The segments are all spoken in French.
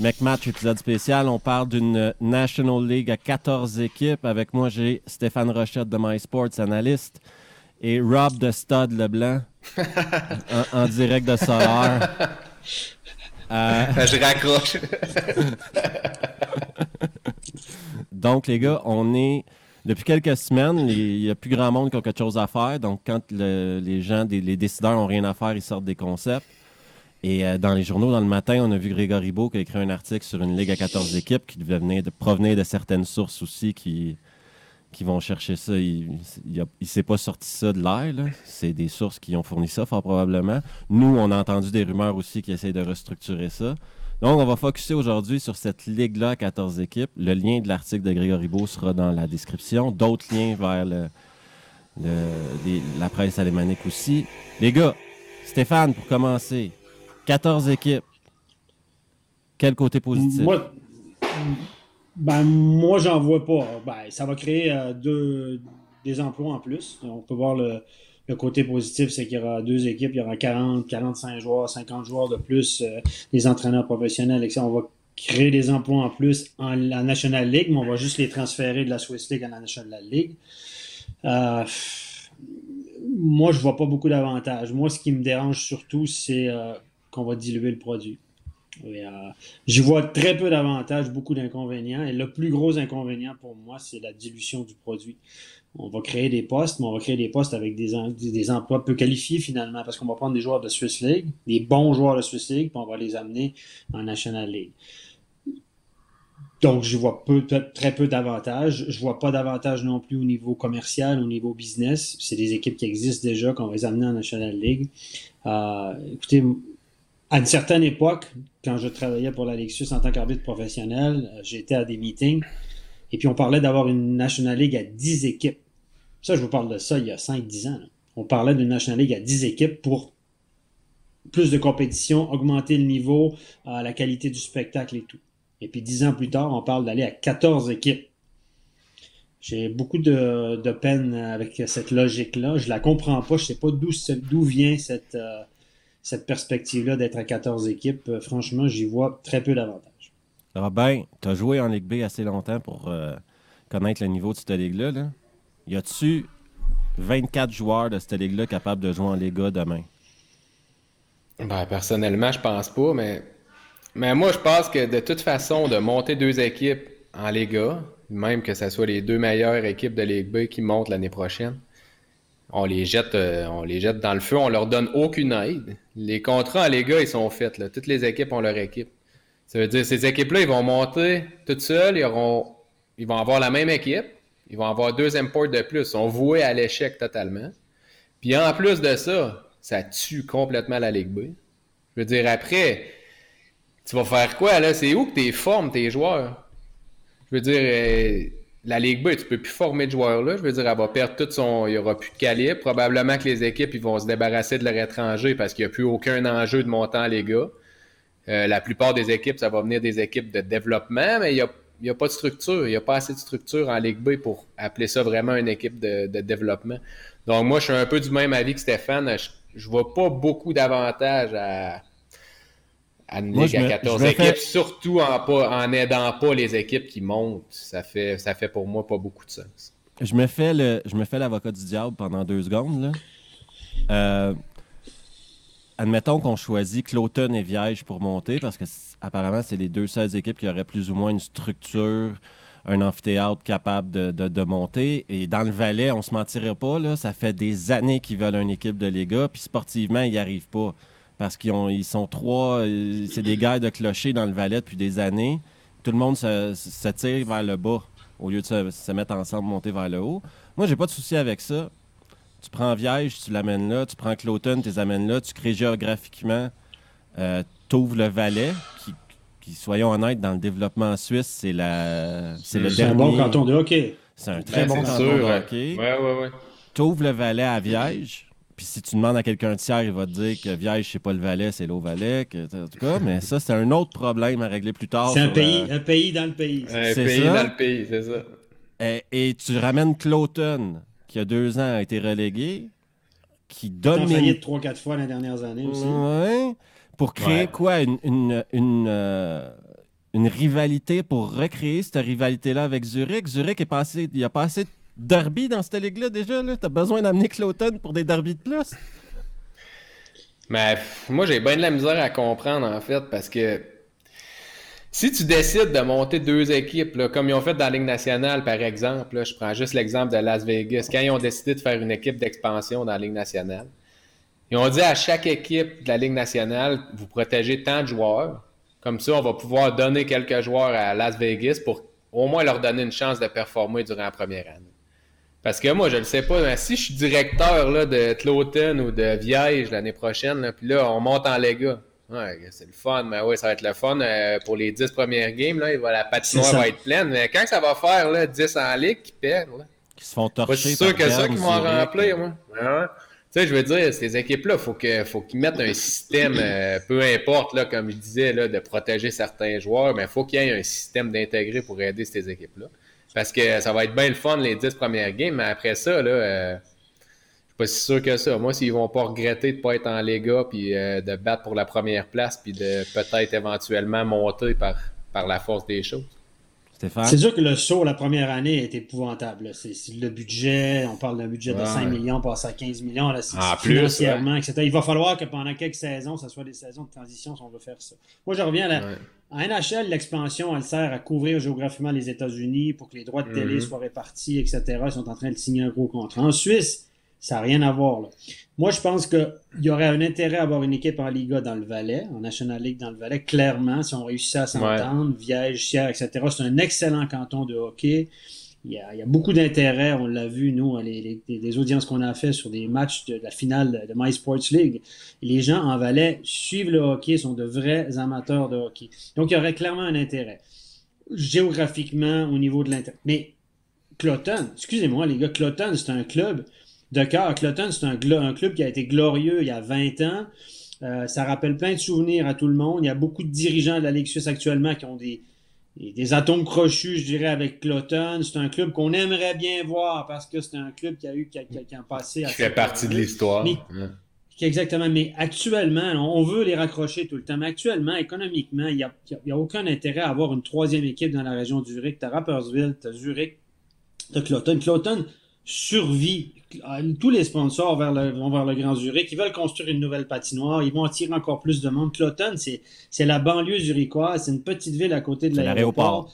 McMatch, épisode spécial. On parle d'une National League à 14 équipes. Avec moi, j'ai Stéphane Rochette de MySports, analyste, et Rob de Stade Leblanc, en, direct de Solar. Euh, Je raccroche. Donc, les gars, on est. Depuis quelques semaines, il n'y a plus grand monde qui a quelque chose à faire. Donc, quand les gens, les décideurs n'ont rien à faire, ils sortent des concepts. Et euh, dans les journaux, dans le matin, on a vu Grégory Beau qui a écrit un article sur une ligue à 14 équipes qui devait venir de, provenir de certaines sources aussi qui, qui vont chercher ça. Il ne s'est pas sorti ça de l'air. C'est des sources qui ont fourni ça, fort probablement. Nous, on a entendu des rumeurs aussi qui essayent de restructurer ça. Donc, on va focuser aujourd'hui sur cette ligue-là à 14 équipes. Le lien de l'article de Grégory Beau sera dans la description. D'autres liens vers le, la presse alémanique aussi. Les gars, Stéphane, pour commencer, 14 équipes. Quel côté positif? Moi, ben, moi j'en vois pas. Ben, ça va créer euh, deux, des emplois en plus. On peut voir le, côté positif, c'est qu'il y aura deux équipes, il y aura 40, 45 joueurs, 50 joueurs de plus, euh, des entraîneurs professionnels. Et ça, on va créer des emplois en plus en la National League, mais on va juste les transférer de la Swiss League à la National League. Euh, moi, je vois pas beaucoup d'avantages. Moi, ce qui me dérange surtout, c'est qu'on va diluer le produit. Euh, j'y vois très peu d'avantages, beaucoup d'inconvénients. Et le plus gros inconvénient pour moi, c'est la dilution du produit. On va créer des postes, mais on va créer des postes avec des, des emplois peu qualifiés finalement, parce qu'on va prendre des joueurs de Swiss League, des bons joueurs de Swiss League, puis on va les amener en National League. Donc, je vois peu, très peu d'avantages. Je vois pas d'avantages non plus au niveau commercial, au niveau business. C'est des équipes qui existent déjà, qu'on va les amener en National League. Euh, écoutez, à une certaine époque, quand je travaillais pour la Lexus en tant qu'arbitre professionnel, euh, j'étais à des meetings et puis on parlait d'avoir une National League à 10 équipes. Ça, je vous parle de ça il y a 5-10 ans. On parlait d'une National League à 10 équipes pour plus de compétition, augmenter le niveau, euh, la qualité du spectacle et tout. Et puis 10 ans plus tard, on parle d'aller à 14 équipes. J'ai beaucoup de, peine avec cette logique-là. Je la comprends pas. Je sais pas d'où vient cette, euh, cette perspective-là d'être à 14 équipes, euh, franchement, j'y vois très peu d'avantages. Robin, tu as joué en Ligue B assez longtemps pour euh, connaître le niveau de cette ligue-là. Là. Y a-tu 24 joueurs de cette ligue-là capables de jouer en Liga demain? Ben, personnellement, je pense pas, mais... mais moi, je pense que de toute façon, de monter deux équipes en Liga, même que ce soit les deux meilleures équipes de Ligue B qui montent l'année prochaine, on les jette, euh, on les jette dans le feu, on leur donne aucune aide. Les contrats les gars, ils sont faits. Toutes les équipes ont leur équipe. Ça veut dire ces équipes-là, ils vont monter toutes seules, ils, vont avoir la même équipe, ils vont avoir deux imports de plus. Ils sont voués à l'échec totalement. Puis en plus de ça, ça tue complètement la Ligue B. Je veux dire, après, tu vas faire quoi là? C'est où que tu formes tes joueurs? Je veux dire, euh, la Ligue B, tu peux plus former de joueurs là. Je veux dire, elle va perdre tout son. Il n'y aura plus de calibre. Probablement que les équipes ils vont se débarrasser de leur étranger parce qu'il n'y a plus aucun enjeu de montant les gars. Euh, la plupart des équipes, ça va venir des équipes de développement, mais il n'y a, a, pas de structure. Il n'y a pas assez de structure en Ligue B pour appeler ça vraiment une équipe de, développement. Donc, moi, je suis un peu du même avis que Stéphane. Je ne vois pas beaucoup d'avantages à à une ligue à 14 équipes, surtout en, pas, en aidant pas les équipes qui montent. Ça fait, ça fait pour moi pas beaucoup de sens. Je me fais le, je me fais l'avocat du diable pendant deux secondes. Là. Euh, admettons qu'on choisit Cloton et Viège pour monter, parce que apparemment, c'est les deux seules équipes qui auraient plus ou moins une structure, un amphithéâtre capable de, de, monter. Et dans le Valais, on se mentirait pas, là, ça fait des années qu'ils veulent une équipe de Liga, puis sportivement, ils n'y arrivent pas parce qu'ils ils sont trois, euh, c'est des gars de clocher dans le Valais depuis des années. Tout le monde se, tire vers le bas au lieu de se, mettre ensemble, monter vers le haut. Moi, j'ai pas de souci avec ça. Tu prends Viège, tu l'amènes là. Tu prends Cloton, tu les amènes là. Tu crées géographiquement, euh, tu ouvres le Valais, qui, soyons honnêtes, dans le développement suisse, c'est la, c'est le dernier. un bon canton de hockey. C'est un très ben, bon canton de hockey. Ouais, ouais, ouais. Tu ouvres le Valais à Viège puis si tu demandes à quelqu'un de tiers, il va te dire que Viège, c'est pas le Valais, c'est l'Eau-Valais. En tout cas, mais ça, c'est un autre problème à régler plus tard. C'est un, pays, un pays dans le pays. Un pays dans le pays, c'est ça. Et, tu ramènes Cloton, qui a deux ans a été relégué, qui donne. Il trois, quatre fois les dernières années aussi. Ouais. Pour créer quoi? Une, une, une, euh, une rivalité pour recréer cette rivalité-là avec Zurich. Zurich est passé, il a pas assez de derby dans cette ligue-là déjà. Tu as besoin d'amener Cloton pour des derbys de plus? Mais moi, j'ai bien de la misère à comprendre, en fait, parce que si tu décides de monter deux équipes, là, comme ils ont fait dans la Ligue nationale, par exemple, je prends juste l'exemple de Las Vegas, quand ils ont décidé de faire une équipe d'expansion dans la Ligue nationale, ils ont dit à chaque équipe de la Ligue nationale, vous protégez tant de joueurs, comme ça, on va pouvoir donner quelques joueurs à Las Vegas pour au moins leur donner une chance de performer durant la première année. Parce que moi, je ne sais pas, mais si je suis directeur là, de Cloton ou de Viège l'année prochaine, puis là, on monte en Lega. Ouais, c'est le fun, mais oui, ça va être le fun euh, pour les 10 premières games. Là, la patinoire va être pleine. Mais quand ça va faire là, 10 en ligue qui perdent, là, qui se font torcher. Je suis sûr que ça qui vont en remplir, moi. Tu sais, je veux dire, ces équipes-là, faut que, faut qu'ils mettent un système, euh, peu importe, là, comme je disais, là, de protéger certains joueurs, mais il faut qu'il y ait un système d'intégrer pour aider ces équipes-là. Parce que ça va être bien le fun les 10 premières games, mais après ça, là, euh, je suis pas si sûr que ça. Moi, s'ils vont pas regretter de pas être en Lega, puis euh, de battre pour la première place, puis de peut-être éventuellement monter par, par la force des choses. C'est sûr que le saut la première année est épouvantable. C'est le budget, on parle d'un budget de 5 millions, passe à 15 millions là, ah, financièrement, etc. Il va falloir que pendant quelques saisons, ce soit des saisons de transition si on veut faire ça. Moi, je reviens à la, NHL, l'expansion, elle sert à couvrir géographiquement les États-Unis pour que les droits de télé mhm. soient répartis, etc. Ils sont en train de signer un gros contrat. En Suisse, ça n'a rien à voir. Là. Moi, je pense qu'il y aurait un intérêt à avoir une équipe en Liga dans le Valais, en National League dans le Valais, clairement, si on réussit à s'entendre, Viège, Sierre, etc. C'est un excellent canton de hockey. Il y a, beaucoup d'intérêt, on l'a vu, nous, les, les, audiences qu'on a fait sur des matchs de, la finale de My Sports League. Les gens en Valais suivent le hockey, sont de vrais amateurs de hockey. Donc, il y aurait clairement un intérêt. Géographiquement, au niveau de l'intérêt. Mais Cloton, excusez-moi les gars, Cloton, c'est un club de cœur. Cloton, c'est un, un, club qui a été glorieux il y a 20 ans. Euh, ça rappelle plein de souvenirs à tout le monde. Il y a beaucoup de dirigeants de la Ligue suisse actuellement qui ont des, des atomes crochus, je dirais, avec Cloton. C'est un club qu'on aimerait bien voir parce que c'est un club qui a eu qui a, qui a passé. Qui fait partie de l'histoire. Exactement. Mais actuellement, on veut les raccrocher tout le temps. Mais actuellement, économiquement, il n'y a, a, aucun intérêt à avoir une troisième équipe dans la région de Zurich. Tu as Rapperswil, tu as Zurich, tu as Cloton. Cloton survit. Tous les sponsors vers le, vont vers le Grand Zurich. Ils veulent construire une nouvelle patinoire. Ils vont attirer encore plus de monde. Cloton, c'est la banlieue zurichoise. C'est une petite ville à côté de l'aéroport.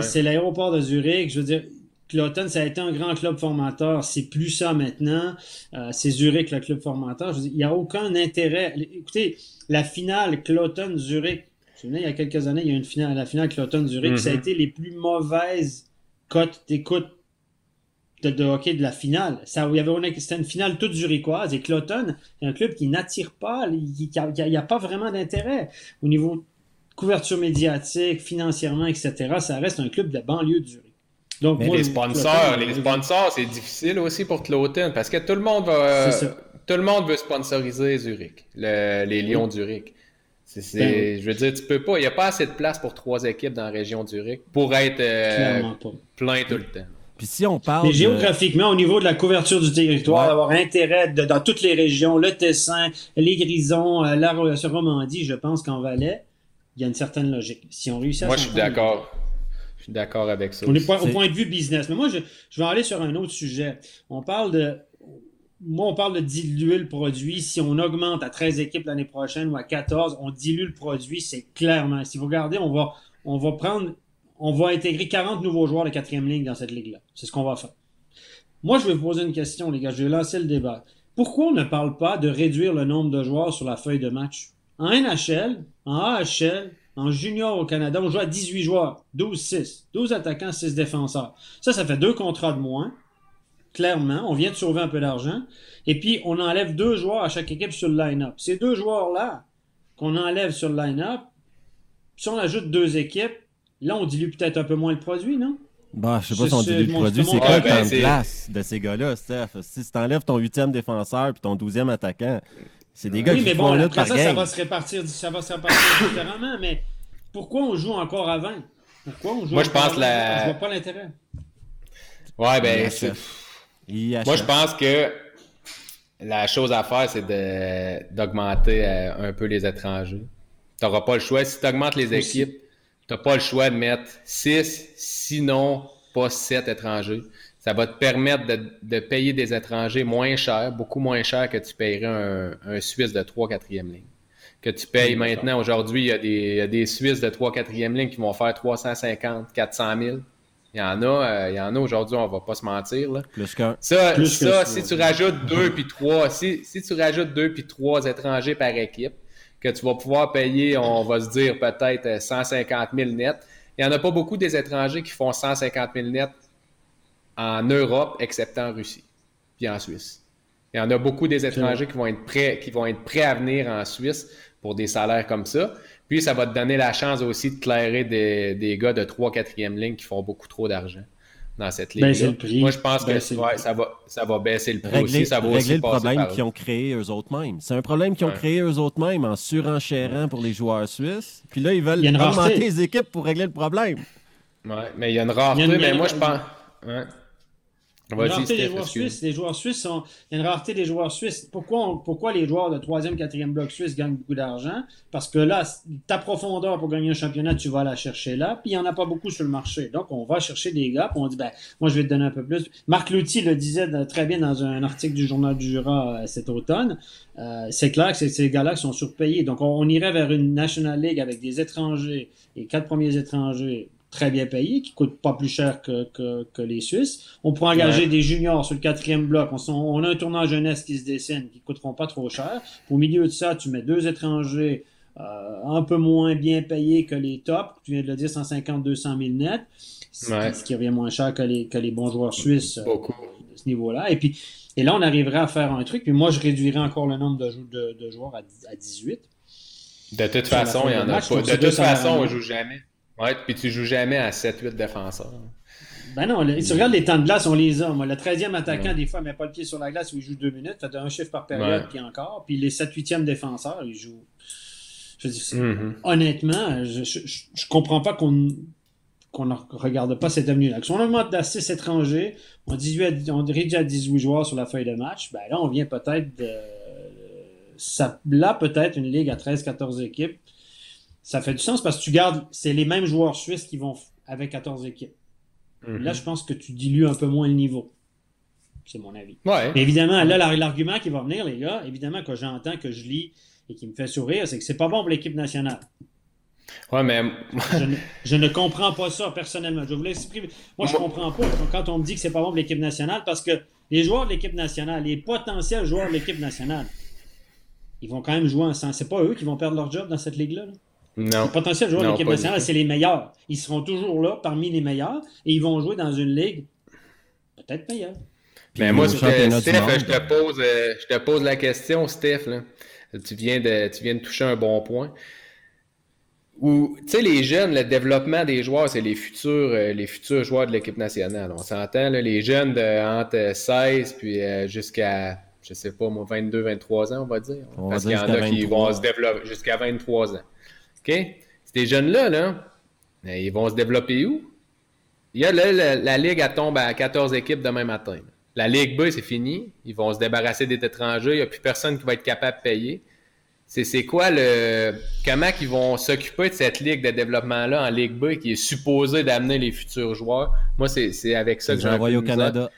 C'est l'aéroport de Zurich. Je veux dire, Cloton, ça a été un grand club formateur. C'est plus ça maintenant. Euh, c'est Zurich, le club formateur. Je veux dire, il n'y a aucun intérêt. Écoutez, la finale Cloton-Zurich, je il y a quelques années, il y a une finale, la finale Cloton-Zurich, ça a été les plus mauvaises cotes d'écoute de, hockey de la finale. Ça, il y avait c'était une finale toute zurichoise et Cloton, c'est un club qui n'attire pas, il n'y a, pas vraiment d'intérêt au niveau couverture médiatique, financièrement, etc. Ça reste un club de banlieue de Zurich. Donc, les sponsors, les sponsors, c'est difficile aussi pour Cloton parce que tout le monde va, tout le monde veut sponsoriser Zurich, les Lions Zurich. Ben je veux dire, tu peux pas, il n'y a pas assez de place pour trois équipes dans la région Zurich pour être euh, plein tout le temps. Puis si on parle. Mais géographiquement, au niveau de la couverture du territoire, d'avoir intérêt dans toutes les régions, le Tessin, les Grisons, euh, la Romandie, je pense qu'en Valais, il y a une certaine logique. Si on réussit à Moi, je suis d'accord. Je suis d'accord avec ça. On est au point de vue business. Mais moi, je, je vais aller sur un autre sujet. On parle de. Moi, on parle de diluer le produit. Si on augmente à 13 équipes l'année prochaine ou à 14, on dilue le produit, c'est clairement. Si vous regardez, on va, on va prendre on va intégrer 40 nouveaux joueurs de quatrième ligne dans cette ligue-là. C'est ce qu'on va faire. Moi, je vais vous poser une question, les gars. Je vais lancer le débat. Pourquoi on ne parle pas de réduire le nombre de joueurs sur la feuille de match? En NHL, en AHL, en junior au Canada, on joue à 18 joueurs, 12-6, 12 attaquants, 6 défenseurs. Ça, ça fait deux contrats de moins. Clairement, on vient de sauver un peu d'argent. Et puis, on enlève deux joueurs à chaque équipe sur le line-up. Ces deux joueurs-là qu'on enlève sur le line-up, si on ajoute deux équipes, Là, on dilue peut-être un peu moins le produit, non? Bah, je sais pas si on dilue le produit. C'est quoi le temps de place de ces gars-là, Steph? Si tu enlèves ton huitième défenseur puis ton douzième attaquant, c'est des gars oui, qui mais bon, là après ça, ça va se répartir, ça va se répartir différemment, mais pourquoi on joue encore 20? Pourquoi on joue Moi, je pense la... Je vois pas l'intérêt. Ouais, ben, c'est... Moi, je pense que la chose à faire, c'est d'augmenter euh, un peu les étrangers. Tu n'auras pas le choix. Si tu augmentes les équipes, n'as pas le choix de mettre 6, sinon pas 7 étrangers. Ça va te permettre de, payer des étrangers moins cher, beaucoup moins cher que tu payerais un, Suisse de 3-4e ligne. Que tu payes maintenant, aujourd'hui, il, y, a des Suisses de 3-4e ligne qui vont faire 350, 400 000. Il y en a, euh, il y en a aujourd'hui, on va pas se mentir. Là. Plus qu'un. Ça, ça si tu rajoutes deux puis trois, si, si tu rajoutes deux puis trois étrangers par équipe, que tu vas pouvoir payer, on va se dire peut-être 150 000 net. Il n'y en a pas beaucoup des étrangers qui font 150 000 net en Europe, excepté en Russie, puis en Suisse. Il y en a beaucoup des étrangers qui vont être prêts, à venir en Suisse pour des salaires comme ça. Puis ça va te donner la chance aussi de clairer des, des gars de 3-4e ligne qui font beaucoup trop d'argent dans cette ligne. Moi, je pense que ça, va, ça va baisser le prix régler, aussi. Ça va régler le problème qu'ils ont créé eux autres mêmes. C'est un problème qu'ils ont créé eux autres mêmes en surenchérant pour les joueurs suisses. Puis là, ils veulent augmenter les équipes pour régler le problème. Oui, mais il y a une rareté. mais moi, je pense. Y a une rareté des joueurs suisses. Les joueurs suisses sont... Il y a une rareté des joueurs suisses. Pourquoi, Pourquoi les joueurs de 3e, 4e bloc suisse gagnent beaucoup d'argent? Parce que là, ta profondeur pour gagner un championnat, tu vas la chercher là, puis il n'y en a pas beaucoup sur le marché. Donc, on va chercher des gars, puis on dit, ben, moi, je vais te donner un peu plus. Marc Louty le disait très bien dans un article du Journal du Jura euh, cet automne. Euh, c'est clair que ces gars-là sont surpayés. Donc, on, on irait vers une National League avec des étrangers, les quatre premiers étrangers très bien payés, qui coûtent pas plus cher que, que, les Suisses. On pourrait engager des juniors sur le quatrième bloc. On, a un tournant jeunesse qui se dessine, qui coûteront pas trop cher. Au milieu de ça, tu mets deux étrangers euh, un peu moins bien payés que les tops. Tu viens de le dire, 150, 200 000 net. Ce qui revient moins cher que les, que les bons joueurs suisses euh, de ce niveau-là. Et puis, et là, on arriverait à faire un truc. Puis moi, je réduirais encore le nombre de, de, de joueurs à, à 18. De toute façon, il y en a pas. De toute façon, on joue jamais. Ouais, puis tu joues jamais à 7-8 défenseurs. Ben non, si tu regardes les temps de glace, on les a. Moi, le 13e attaquant, des fois, ne met pas le pied sur la glace où il joue deux minutes. Fait un chiffre par période, puis encore. Puis les 7-8e défenseurs, ils jouent. Je veux dire, mm-hmm. honnêtement, je, je, comprends pas qu'on qu'on ne regarde pas cette avenue-là. Si on augmente à 6 étrangers, on, 18 on réduit à 18 joueurs sur la feuille de match, ben là, on vient peut-être de. Ça, là, peut-être une ligue à 13-14 équipes ça fait du sens parce que tu gardes, c'est les mêmes joueurs suisses qui vont avec 14 équipes. Mhm. Là, je pense que tu dilues un peu moins le niveau. C'est mon avis. Mais évidemment, là, l'argument qui va venir, les gars, évidemment, que j'entends, que je lis et qui me fait sourire, c'est que c'est pas bon pour l'équipe nationale. Ouais, mais. je, ne, comprends pas ça personnellement. Je vous l'exprimer. Moi, je ne comprends pas quand on me dit que c'est pas bon pour l'équipe nationale parce que les joueurs de l'équipe nationale, les potentiels joueurs de l'équipe nationale, ils vont quand même jouer ensemble. C'est pas eux qui vont perdre leur job dans cette ligue-là. là non. Les potentiels joueurs de l'équipe nationale, c'est les meilleurs. Ils seront toujours là parmi les meilleurs et ils vont jouer dans une ligue peut-être meilleure. Mais moi, Steph, je te, pose, euh, je te pose la question, Steph. Tu, viens de, tu viens de toucher un bon point. tu sais, les jeunes, le développement des joueurs, c'est les futurs, euh, les futurs joueurs de l'équipe nationale. On s'entend, les jeunes de entre 16 puis euh, jusqu'à, je sais pas, moi, 22, 23 ans, on va dire. Parce qu'il y en a qui vont se développer jusqu'à 23 ans. OK? Ces jeunes-là, là, ben, ils vont se développer où? Il y a la, Ligue, elle tombe à 14 équipes demain matin. La Ligue B, c'est fini. Ils vont se débarrasser des étrangers. Il n'y a plus personne qui va être capable de payer. C'est quoi le. Comment ils vont s'occuper de cette ligue de développement-là en Ligue B qui est supposée d'amener les futurs joueurs? Moi, c'est avec ça que j'ai envoyé au Canada.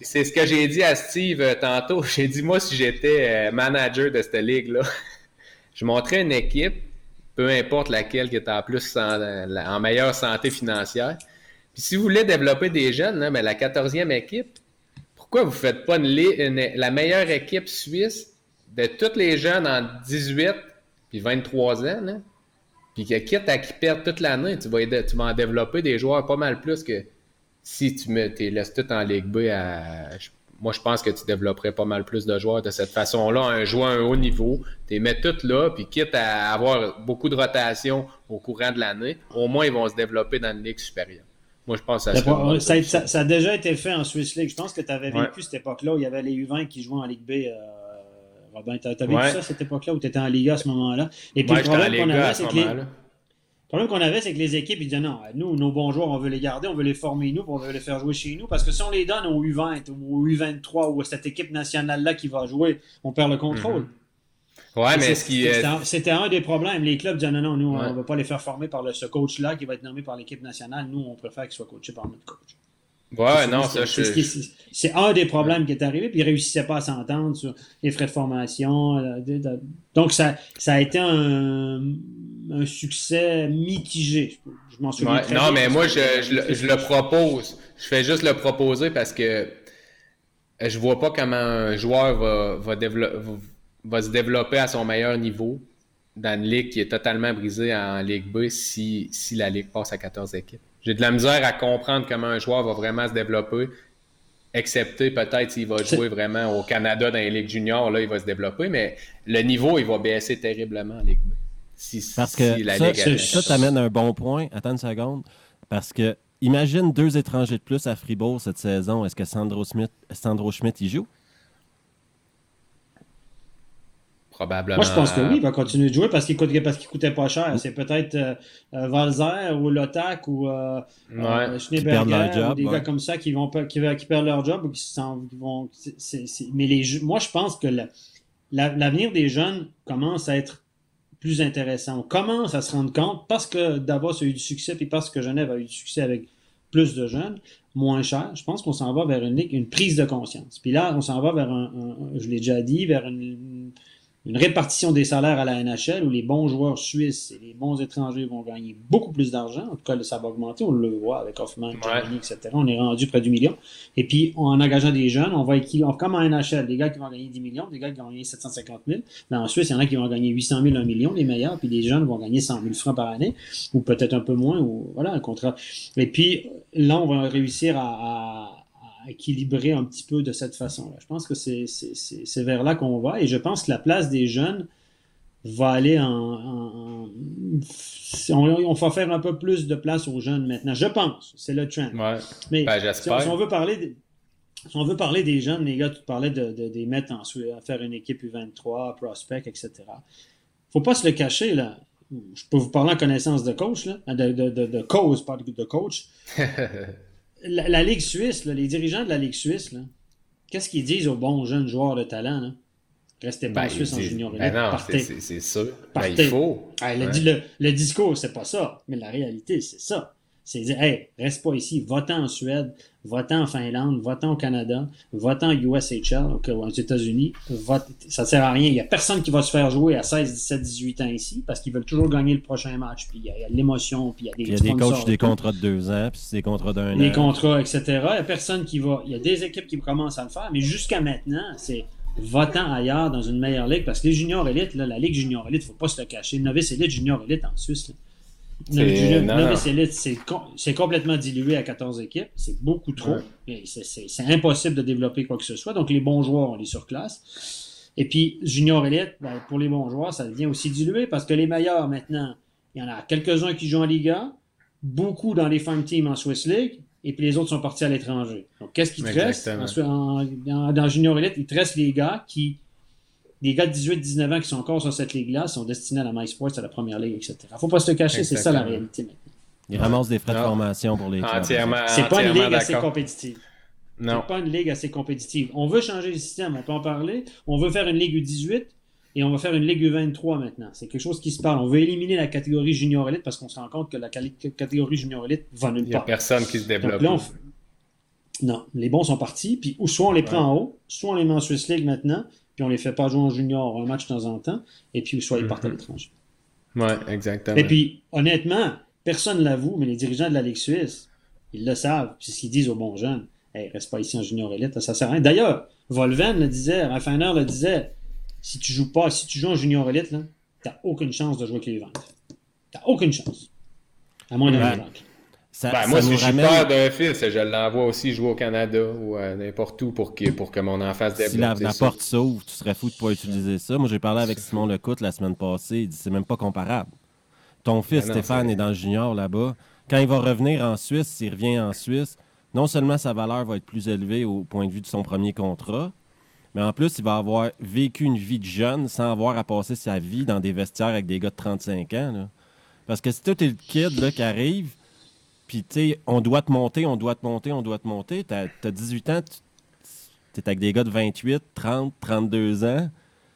C'est ce que j'ai dit à Steve euh, tantôt. J'ai dit, moi, si j'étais euh, manager de cette ligue-là, je montrais une équipe peu importe laquelle qui est en plus en, meilleure santé financière. Puis si vous voulez développer des jeunes, là, ben, la 14e équipe, pourquoi vous ne faites pas la meilleure équipe suisse de tous les jeunes en 18 puis 23 ans, là, puis que quitte à qui perdent toute l'année, tu vas, tu vas en développer des joueurs pas mal plus que si tu me laisses tout en Ligue B à, moi, je pense que tu développerais pas mal plus de joueurs de cette façon-là. Un joueur à un haut niveau, tu les mets tous là, puis quitte à avoir beaucoup de rotation au courant de l'année, au moins ils vont se développer dans une ligue supérieure. Moi, je pense que ça, ça, ça, a déjà été fait en Swiss League. Je pense que tu avais vécu cette époque-là où il y avait les U20 qui jouaient en Ligue B. Euh, Robin, tu as, vécu ça cette époque-là où tu étais en Liga à ce moment-là? Et puis le problème qu'on avait, c'est que les, le problème qu'on avait, c'est que les équipes, ils disaient non, nous, nos bons joueurs, on veut les garder, on veut les former nous, on veut les faire jouer chez nous. Parce que si on les donne au U20 ou au U23 ou à cette équipe nationale-là qui va jouer, on perd le contrôle. Ouais, mais C'était un, des problèmes. Les clubs disaient non, non, nous, on ne va pas les faire former par ce coach-là qui va être nommé par l'équipe nationale. Nous, on préfère qu'il soit coaché par notre coach. Ouais, non, ça, C'est un des problèmes qui est arrivé, puis ils ne réussissaient pas à s'entendre sur les frais de formation. Euh, donc, ça, ça a été un, un succès mitigé. Je, m'en souviens ouais, Non, mais moi, je, je, le propose. Je fais juste le proposer parce que je vois pas comment un joueur va, va, va se développer à son meilleur niveau dans une ligue qui est totalement brisée en Ligue B si, si la ligue passe à 14 équipes. J'ai de la misère à comprendre comment un joueur va vraiment se développer, excepté peut-être s'il va jouer vraiment au Canada dans les ligues juniors, là, il va se développer, mais le niveau, il va baisser terriblement en Ligue B. Si, parce que la ça, ça t'amène un bon point. Attends une seconde. Parce que imagine deux étrangers de plus à Fribourg cette saison. Est-ce que Sandro, Smith, Sandro Schmidt y joue? Probablement. Moi, je pense que oui, il va continuer de jouer parce qu'il coûtait, parce qu'il coûtait pas cher. C'est peut-être euh, euh, Valzer ou Lotak ou euh, euh Schneeberger ou des gars comme ça qui, vont, qui, qui perdent leur job ou qui, vont. Mais les, moi, je pense que l'avenir des jeunes commence à être plus intéressant. On commence à se rendre compte parce que Davos a eu du succès puis parce que Genève a eu du succès avec plus de jeunes, moins cher. Je pense qu'on s'en va vers une, une prise de conscience. Puis là, on s'en va vers un je l'ai déjà dit, vers une une répartition des salaires à la NHL où les bons joueurs suisses et les bons étrangers vont gagner beaucoup plus d'argent. En tout cas, ça va augmenter. On le voit avec Hoffman, ouais. etc. On est rendu près du million. Et puis, en engageant des jeunes, on va équilibrer, comme en NHL, des gars qui vont gagner 10 millions, des gars qui vont gagner 750 000. Là, en Suisse, il y en a qui vont gagner 800 000, 1 million, les meilleurs, puis les jeunes vont gagner 100 000 francs par année, ou peut-être un peu moins, ou voilà, un contrat. Et puis, là, on va réussir à équilibrer un petit peu de cette façon-là. Je pense que c'est vers là qu'on va et je pense que la place des jeunes va aller en. on, va faire un peu plus de place aux jeunes maintenant. Je pense, c'est le trend. Mais ben, si, on veut parler. De, si on veut parler des jeunes, les gars, tu parlais de, de, mettre en à faire une équipe U23, prospect, etc. Faut pas se le cacher, là. Je peux vous parler en connaissance de coach, là, de, de, de cause, pas de coach. la, Ligue suisse, les dirigeants de la Ligue suisse, qu'est-ce qu'ils disent aux bons jeunes joueurs de talent? Restez pas ben, en Suisse en junior ben non, c'est sûr. Ben, il faut. le, le, discours, c'est pas ça. Mais la réalité, c'est ça. C'est dire, hey, reste pas ici, va-t'en en Suède, va-t'en en Finlande, va-t'en au Canada, va-t'en USHL, aux États-Unis. Ça sert à rien. Il y a personne qui va se faire jouer à 16, 17, 18 ans ici parce qu'ils veulent toujours gagner le prochain match. Puis il y a, l'émotion, puis il y a des. Il y a des coachs, des contrats de deux ans, puis des contrats d'un an. Des contrats, etc. Il n'y a personne qui va. Il y a des équipes qui commencent à le faire, mais jusqu'à maintenant, c'est va-t'en ailleurs dans une meilleure ligue parce que les juniors élites, la ligue junior élite, il ne faut pas se le cacher. Novice élite, junior élite en Suisse. C'est complètement dilué à 14 équipes. C'est beaucoup trop. C'est impossible de développer quoi que ce soit. Donc, les bons joueurs, on les surclasse. Et puis, Junior Elite, ben, pour les bons joueurs, ça devient aussi dilué parce que les meilleurs, maintenant, il y en a quelques-uns qui jouent en Liga, beaucoup dans les farm teams en Swiss League, et puis les autres sont partis à l'étranger. Donc, qu'est-ce qui te reste? dans Junior Elite, il te reste les gars qui les gars de 18-19 ans qui sont encore sur cette ligue-là sont destinés à la MySports, à la première ligue, etc. Faut pas se le cacher, c'est ça la réalité maintenant. Ils ramassent des frais de formation pour les Entièrement. C'est pas une ligue assez compétitive. Non. C'est pas une ligue assez compétitive. On veut changer le système, on peut en parler. On veut faire une ligue U18 et on va faire une ligue U23 maintenant. C'est quelque chose qui se parle. On veut éliminer la catégorie junior élite parce qu'on se rend compte que la catégorie junior élite va nulle part. Il n'y a personne qui se développe. Non, les bons sont partis, puis soit on les prend en haut, soit on les met en Swiss League maintenant, puis on les fait pas jouer en junior un match de temps en temps, et puis soit ils partent à mhm. l'étranger. Oui, exactement. Et puis, honnêtement, personne ne l'avoue, mais les dirigeants de la Ligue suisse, ils le savent, c'est ce qu'ils disent aux bons jeunes. Hey, reste pas ici en junior élite, ça sert à rien. D'ailleurs, Volven le disait, Raffiner le disait, si tu joues pas, si tu joues en junior élite, tu n'as aucune chance de jouer avec les ventes. Tu n'as aucune chance. À moins d'un miracle. Ben, moi, si je suis peur d'un fils, je l'envoie aussi jouer au Canada ou n'importe où pour que, pour que mon enfant se développe. Si la, porte s'ouvre, tu serais fou de ne pas utiliser ça. Moi, j'ai parlé avec Simon Lecoute la semaine passée. Il dit c'est même pas comparable. Ton fils, ben Stéphane, est... dans le junior là-bas. Quand il va revenir en Suisse, s'il revient en Suisse, non seulement sa valeur va être plus élevée au point de vue de son premier contrat, mais en plus, il va avoir vécu une vie de jeune sans avoir à passer sa vie dans des vestiaires avec des gars de 35 ans. Parce que si toi, es le kid là, qui arrive, puis, tu sais, on doit te monter, on doit te monter, on doit te monter. Tu as, 18 ans, tu es avec des gars de 28, 30, 32 ans.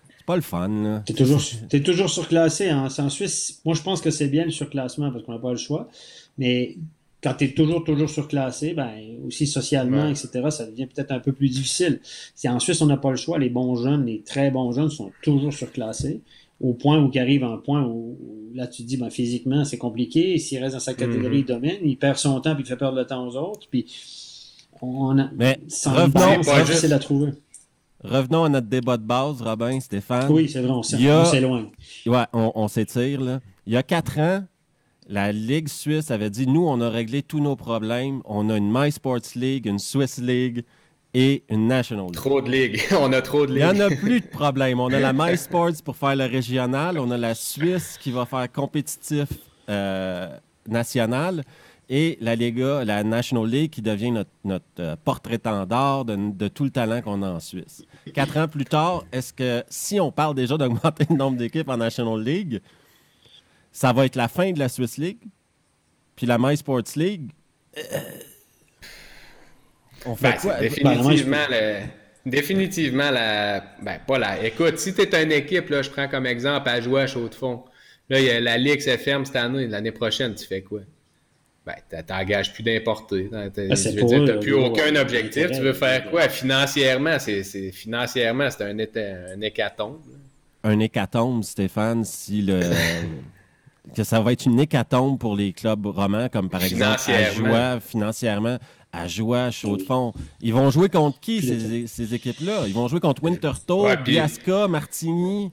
C'est pas le fun. Tu es toujours, es toujours surclassé. Hein. En Suisse, moi, je pense que c'est bien le surclassement parce qu'on n'a pas le choix. Mais quand tu es toujours, toujours surclassé, ben, aussi socialement, etc., ça devient peut-être un peu plus difficile. Si en Suisse, on n'a pas le choix, les bons jeunes, les très bons jeunes sont toujours surclassés, au point où il arrive à un point où, là, tu te dis, ben, physiquement, c'est compliqué. S'il reste dans sa catégorie, il mhm. domine, il perd son temps, puis il fait perdre le temps aux autres. Puis, on a, Mais revenons, c'est difficile à trouver. Revenons à notre débat de base, Robin, Stéphane. Oui, c'est vrai, on s'éloigne. Ouais, on, on s'étire, là. Il y a quatre ans, la Ligue suisse avait dit nous, on a réglé tous nos problèmes. On a une My Sports League, une Swiss League et une National League. Trop de ligues. on a trop de ligues. Il n'y en a plus de problème. On a la My Sports pour faire le régional. On a la Suisse qui va faire compétitif euh, national. Et la Liga, la National League qui devient notre, notre euh, porte-étendard de, de, tout le talent qu'on a en Suisse. Quatre ans plus tard, est-ce que si on parle déjà d'augmenter le nombre d'équipes en National League, ça va être la fin de la Swiss League. Puis la My Sports League? Euh, on fait ben, quoi? Définitivement, ben, définitivement la. Ben, pas la. Écoute, si tu es une équipe, là, je prends comme exemple à jouer à chaud de fond. Là, y a la Ligue se ferme cette année. L'année prochaine, tu fais quoi? Ben, t'engages plus d'importer. Ben, tu veux dire, plus aucun objectif. Tu veux faire quoi? Financièrement, c'est financièrement, c'est un, un hécatombe. Un hécatombe, Stéphane, si le. que ça va être une hécatombe pour les clubs romans, comme par exemple à Joie, financièrement, à Joie, à Chaud de Fond. Ils vont jouer contre qui, ces, équipes-là? Ils vont jouer contre Winterthur, ouais, Biasca, Martigny.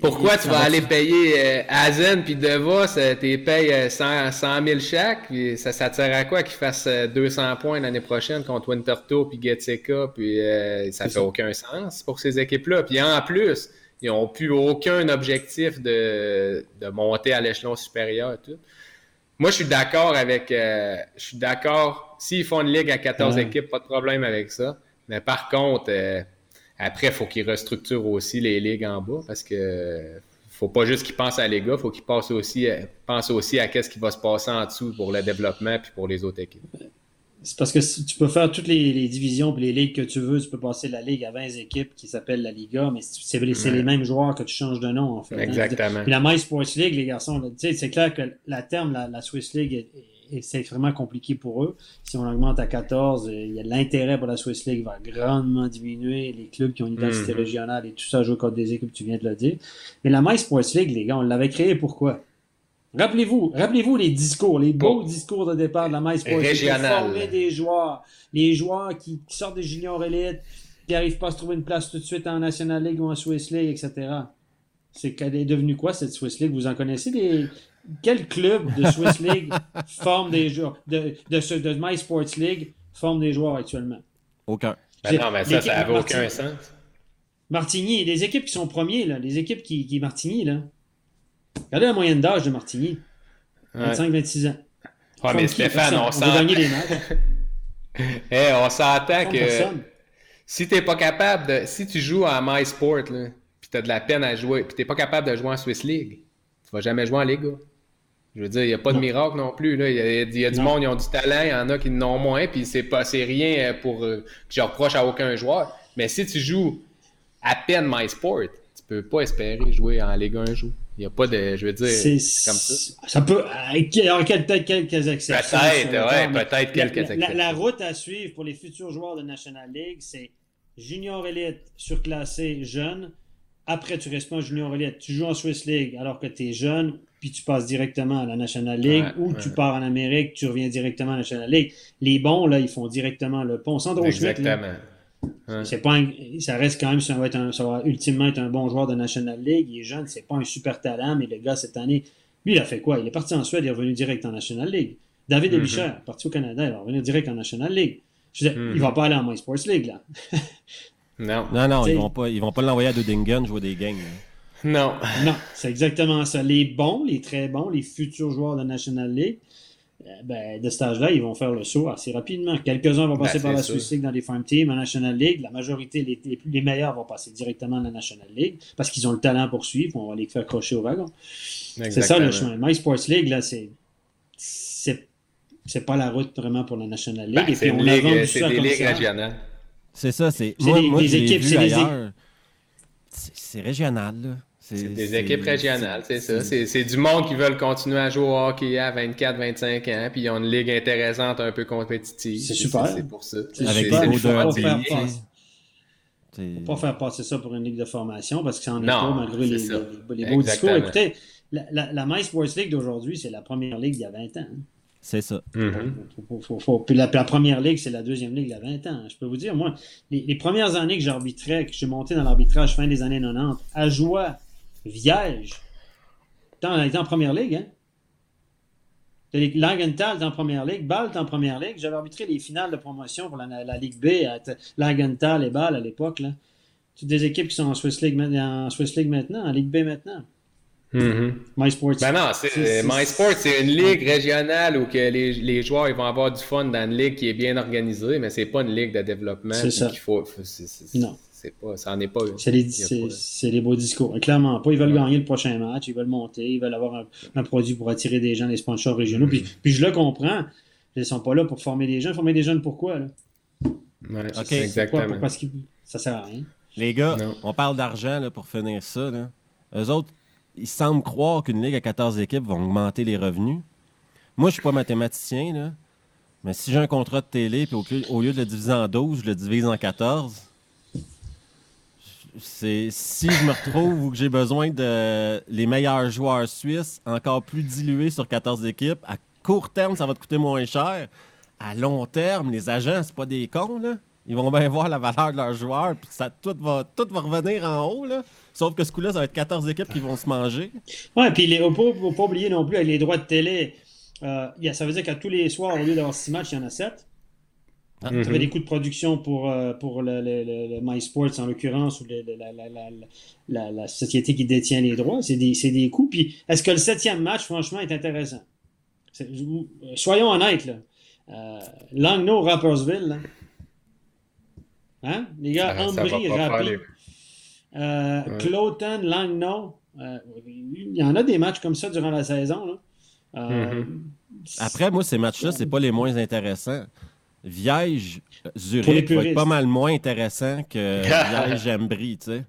Pourquoi tu vas aller payer euh, Azen puis Devos, tu payes 100, 100 000 chaque, puis ça, ça sert à quoi qu'ils fassent 200 euh, points l'année prochaine contre Winterthur puis Getseka, puis euh, ça fait aucun sens pour ces équipes-là. Puis en plus, ils n'ont plus aucun objectif de, monter à l'échelon supérieur. Tout. Moi, je suis d'accord avec. Euh, je suis d'accord. S'ils font une ligue à 14 équipes, pas de problème avec ça. Mais par contre, euh, après, il faut qu'ils restructurent aussi les ligues en bas parce que faut pas juste qu'ils pensent à les gars, faut qu'ils pensent aussi, pensent aussi à ce qui va se passer en dessous pour le développement puis pour les autres équipes. C'est parce que tu peux faire toutes les, divisions et les ligues que tu veux. Tu peux passer la ligue à 20 équipes qui s'appelle la Liga, mais c'est les mêmes joueurs que tu changes de nom, en fait. Hein. Exactement. la My Sports League, les garçons, c'est clair que la terme, la, Swiss League, c'est extrêmement compliqué pour eux. Si on augmente à 14, il y a l'intérêt pour la Swiss League va grandement diminuer. Les clubs qui ont une identité mm-hmm. régionale et tout ça jouent contre des équipes, tu viens de le dire. Mais la My Sports League, les gars, on l'avait créée pourquoi? Rappelez-vous, rappelez-vous les discours, les beaux discours de départ de la MySports. Régional. former des joueurs, les joueurs qui, sortent des juniors élites, qui n'arrivent pas à se trouver une place tout de suite en National League ou en Swiss League, etc. C'est qu'elle est devenue quoi cette Swiss League? Vous en connaissez des. Quel club de Swiss League forme des joueurs, de, de, My Sports League forme des joueurs actuellement? Aucun. Ben non, mais ça, ça n'avait aucun sens. Martigny, les équipes qui sont premiers, là, les équipes qui, qui Martigny, là, Regardez la moyenne d'âge de Martigny. 25-26 ans. Ouais, mais Stéphane, on, s'entend. hey, on s'entend que si t'es pas capable de. Si tu joues à MySport, là, pis t'as de la peine à jouer, pis t'es pas capable de jouer en Swiss League, tu vas jamais jouer en Liga. Je veux dire, il n'y a pas de miracle non plus. Là. Il y a, du monde qui ont du talent, il y en a qui n'ont moins, puis c'est pas c'est rien pour euh, que je reproche à aucun joueur. Mais si tu joues à peine MySport, tu peux pas espérer jouer en Ligue 1 jour. Il n'y a pas de. Je veux dire, c'est comme ça. Ça peut. Il y aura peut-être quelques exceptions. Peut-être, ouais, peut-être quelques exceptions. La, route à suivre pour les futurs joueurs de National League, c'est junior élite surclassé jeune. Après, tu restes pas en junior élite. Tu joues en Swiss League alors que tu es jeune, puis tu passes directement à la National League, ou tu pars en Amérique, tu reviens directement à la National League. Les bons, là, ils font directement le pont. Sandro C'est pas ça reste quand même, ça va, être un, ça va ultimement être un bon joueur de National League. Il est jeune, c'est pas un super talent, mais le gars, cette année, lui, il a fait quoi? Il est parti en Suède, il est revenu direct en National League. David mm -hmm. parti au Canada, il va revenir direct en National League. Je veux il va pas aller en My Sports League, là. non. Non, non, ils vont pas, ils vont pas l'envoyer à Dudingen jouer des games. Non. Non, c'est exactement ça. Les bons, les très bons, les futurs joueurs de National League, ben, de cet âge-là, ils vont faire le saut assez rapidement. Quelques-uns vont passer ben, par la Swiss League dans les Farm Teams, en National League. La majorité, les, les, meilleurs vont passer directement dans la National League parce qu'ils ont le talent pour suivre. On va les faire crocher au wagon. C'est ça le chemin. My Sports League, là, c'est. C'est pas la route vraiment pour la National League. Ben, c'est des ligues régionales. C'est ça, c'est. Des, moi, des équipes, c'est des c'est régional, là. C'est des équipes régionales, c'est ça. C'est du monde qui veulent continuer à jouer au hockey à 24, 25 ans, puis ils ont une ligue intéressante, un peu compétitive. C'est super. C'est pour ça. Avec super. des Faut pas odeurs faire de- passer- c'est- faut pas faire passer ça pour une ligue de formation parce que ça en est pas malgré les, les- les beaux discours. Exactement. Écoutez, la, la, la My Sports League d'aujourd'hui, c'est la première ligue d'il y a 20 ans. hein. C'est ça. Mhm. Faut- faut- faut- faut- Puis la, la première ligue, c'est la deuxième ligue il y a 20 ans. Je peux vous dire, moi, les, les premières années que j'arbitrais, que j'ai monté dans l'arbitrage fin des années 90, à Joie, Viège, dans, était en première ligue, hein? Langenthal en première ligue, Bâle en première ligue. J'avais arbitré les finales de promotion pour la, la Ligue B, à Langenthal et Bâle à l'époque. là. Toutes des équipes qui sont en Swiss League, en Swiss League maintenant, en Ligue B maintenant. Mhm. My Sports. Ben non, c'est, C'est- c'est- une ligue régionale où que les, les joueurs ils vont avoir du fun dans une ligue qui est bien organisée, mais c'est pas une ligue de développement. C'est ça. qu'il faut, Non. C'est pas, ça en est pas une. C'est les, c'est- pas- c'est les beaux discours. Clairement pas. Ils veulent Ouais. gagner le prochain match, ils veulent monter, ils veulent avoir un, un produit pour attirer des gens, des sponsors régionaux. Puis, puis je le comprends. Ils sont pas là pour former des jeunes. Former des jeunes pourquoi? Là? Ouais, c'est exactement. Parce que ça sert à rien. Les gars, Non. on parle d'argent là, pour finir ça. Là. Eux autres, ils semblent croire qu'une ligue à 14 équipes va augmenter les revenus. Moi, je suis pas mathématicien, là. Mais si j'ai un contrat de télé, puis au, lieu- au lieu de le diviser en 12, je le divise en 14. C'est si je me retrouve ou que j'ai besoin de les meilleurs joueurs suisses, encore plus dilués sur 14 équipes, à court terme, ça va te coûter moins cher. À long terme, les agents, c'est pas des cons, là. Ils vont bien voir la valeur de leurs joueurs, puis ça, tout, va, tout va revenir en haut, là. Sauf que ce coup-là, ça va être 14 équipes qui vont se manger. Ouais, puis il ne faut, pas oublier non plus avec les droits de télé. euh, ça veut dire qu'à tous les soirs, au lieu d'avoir 6 matchs, il y en a 7. Ah. Tu avais des coûts de production pour, euh, pour le, le, le- le MySports, en l'occurrence, ou le- le- la, la, la, la, la société qui détient les droits. C'est des, c'est des coûts. Puis, est-ce que le septième match, franchement, est intéressant? C'est- euh, soyons honnêtes, là. Euh, Langnau, Rappersville, là. Hein? Les gars, va Ambry, euh, Ouais. Cloton, Langnau. euh, il y en a des matchs comme ça durant la saison, là. Euh, Mhm. Après, moi, ces matchs-là, c'est pas les moins intéressants. Viège, les Zurich va être pas mal moins intéressant que Viège, Embry, tu sais.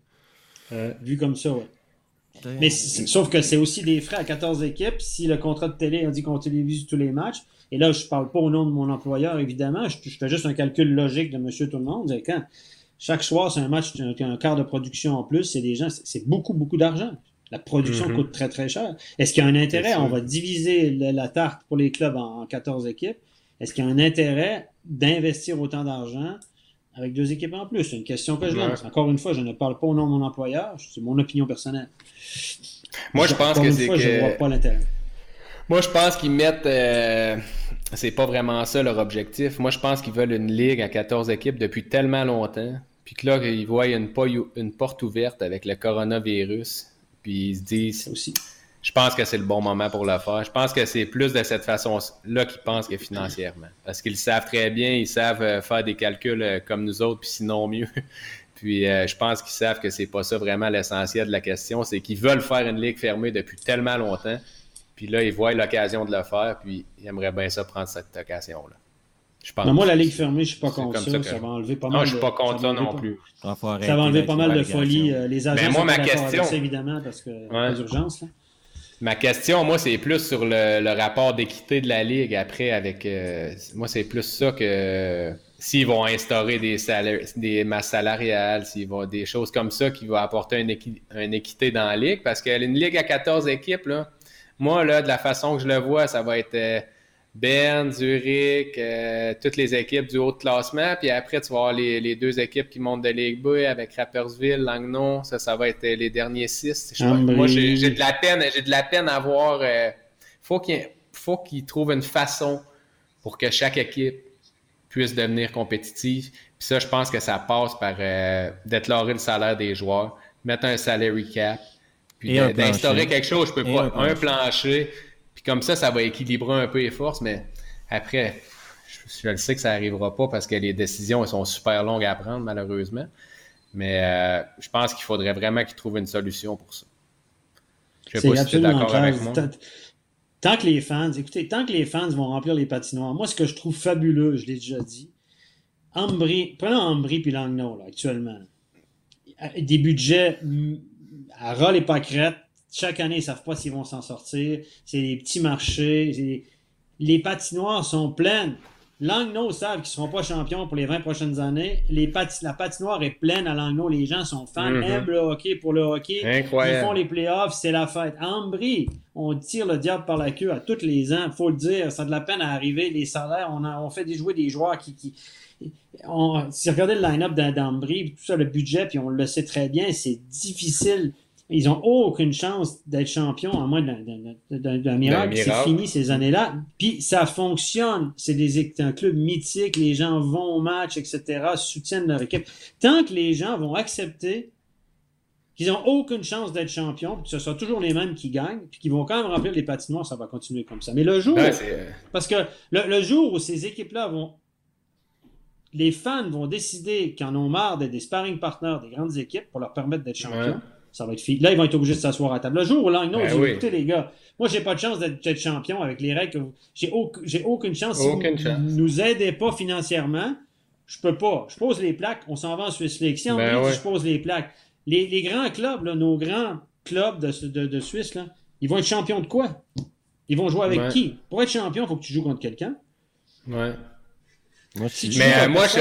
euh, vu comme ça, sais. Mais sauf que c'est aussi des frais à 14 équipes. Si le contrat de télé a dit qu'on télévise tous les matchs, et là, je parle pas au nom de mon employeur, évidemment, je, je fais juste un calcul logique de monsieur tout le monde. C'est Quand chaque soir, c'est un match, un, un quart de production en plus, c'est des gens, c'est beaucoup, beaucoup d'argent. La production Mhm. coûte très, très cher. Est-ce qu'il y a un intérêt? On va diviser la tarte pour les clubs en, en 14 équipes. Est-ce qu'il y a un intérêt d'investir autant d'argent avec deux équipes en plus? C'est une question que je Ouais. lance. Encore une fois, je ne parle pas au nom de mon employeur, c'est mon opinion personnelle. Moi, je pense que c'est fois, Je vois que. pas l'intérêt. Moi, je pense qu'ils mettent. euh, C'est pas vraiment ça leur objectif. Moi, je pense qu'ils veulent une ligue à 14 équipes depuis tellement longtemps. Puis que là, ils voient une, po- une porte ouverte avec le coronavirus. Puis ils se disent, aussi. Je pense que c'est le bon moment pour le faire. Je pense que c'est plus de cette façon-là qu'ils pensent que financièrement. Parce qu'ils savent très bien, ils savent euh, faire des calculs euh, comme nous autres, puis sinon mieux. Puis euh, je pense qu'ils savent que c'est pas ça vraiment l'essentiel de la question. C'est qu'ils veulent faire une ligue fermée depuis tellement longtemps. Puis là, ils voient l'occasion de le faire, puis ils aimeraient bien ça prendre cette occasion-là. Je pense. Non, moi, la Ligue fermée, je suis pas contre comme ça. ça va enlever pas Non, mal je suis de- pas contre ça ça va enlever non pas- plus. Ça va enlever pas mal de folie. euh, les agents Ben, moi, sont ma question- avec ça, évidemment, parce que pas d'urgence. là. Ma question, moi, c'est plus sur le, rapport d'équité de la Ligue après avec. euh, moi, c'est plus ça que s'ils vont instaurer des, salaires, des masses salariales, s'ils vont des choses comme ça qui vont apporter une, équi- une équité dans la Ligue. Parce qu'une Ligue à 14 équipes, là, moi, là, de la façon que je le vois, ça va être Berne, Zurich, euh, toutes les équipes du haut de classement. Puis après, tu vas avoir les, les deux équipes qui montent de Ligue B avec Rappersville, Langnau. Ça, ça va être les derniers six. Je. Moi, j'ai j'ai de la peine, j'ai de la peine à voir. euh, faut qu'il faut qu'ils trouvent une façon pour que chaque équipe puisse devenir compétitive. Puis ça, je pense que ça passe par euh, déclarer le salaire des joueurs, mettre un salary cap, puis de- d'instaurer quelque chose. Je peux Et pas un un plancher. Comme ça, ça va équilibrer un peu les forces. Mais après, je, je le sais que ça n'arrivera pas parce que les décisions elles sont super longues à prendre malheureusement. Mais euh, je pense qu'il faudrait vraiment qu'ils trouvent une solution pour ça. Je sais pas si tu es absolument d'accord avec moi. Tant, que les fans, écoutez, tant que les fans vont remplir les patinoires, moi, ce que je trouve fabuleux, je l'ai déjà dit, Ambry, prenons Ambry puis Langnau, là, actuellement. des budgets mm, à ras les pâquerettes. Chaque année, ils ne savent pas s'ils vont s'en sortir. C'est des petits marchés. Les patinoires sont pleines. Langnau savent qu'ils ne seront pas champions pour les 20 prochaines années. Les la patinoire est pleine à Langnau. Les gens sont fans, mm-hmm. aiment le hockey pour le hockey. Incroyable. Ils font les playoffs, c'est la fête. À Ambry, on tire le diable par la queue à tous les ans. faut le dire, ça a de la peine à arriver. Les salaires, on, a, on fait des jouer des joueurs qui. qui on, si vous regardez le line-up d'Ambry, tout ça, le budget, puis on le sait très bien, c'est difficile ils n'ont aucune chance d'être champions, à moins d'un miracle. C'est fini ces années-là. Puis ça fonctionne. C'est un club mythique. Les gens vont au match, etc., soutiennent leur équipe. Tant que les gens vont accepter qu'ils n'ont aucune chance d'être champions, que ce soit toujours les mêmes qui gagnent, puis qu'ils vont quand même remplir les patinoires, ça va continuer comme ça. Mais le jour, euh, parce que le, jour où ces équipes-là vont les fans vont décider qu'ils en ont marre d'être des sparring partners des grandes équipes pour leur permettre d'être champions ça va être fini. Là, ils vont être obligés de s'asseoir à table. Le jour où Langnau ben dit écoutez, les gars, moi, j'ai pas de chance d'être champion avec les règles. J'ai aucune chance. si vous ne nous aidez pas financièrement, je peux pas. Je pose les plaques, on s'en va en Suisse League. Si on ben je pose les plaques. Les, grands clubs, nos grands clubs de, Suisse, là, ils vont être champions de quoi? Ils vont jouer avec qui? Pour être champion, il faut que tu joues contre quelqu'un. Ouais. Moi, mais moi, je,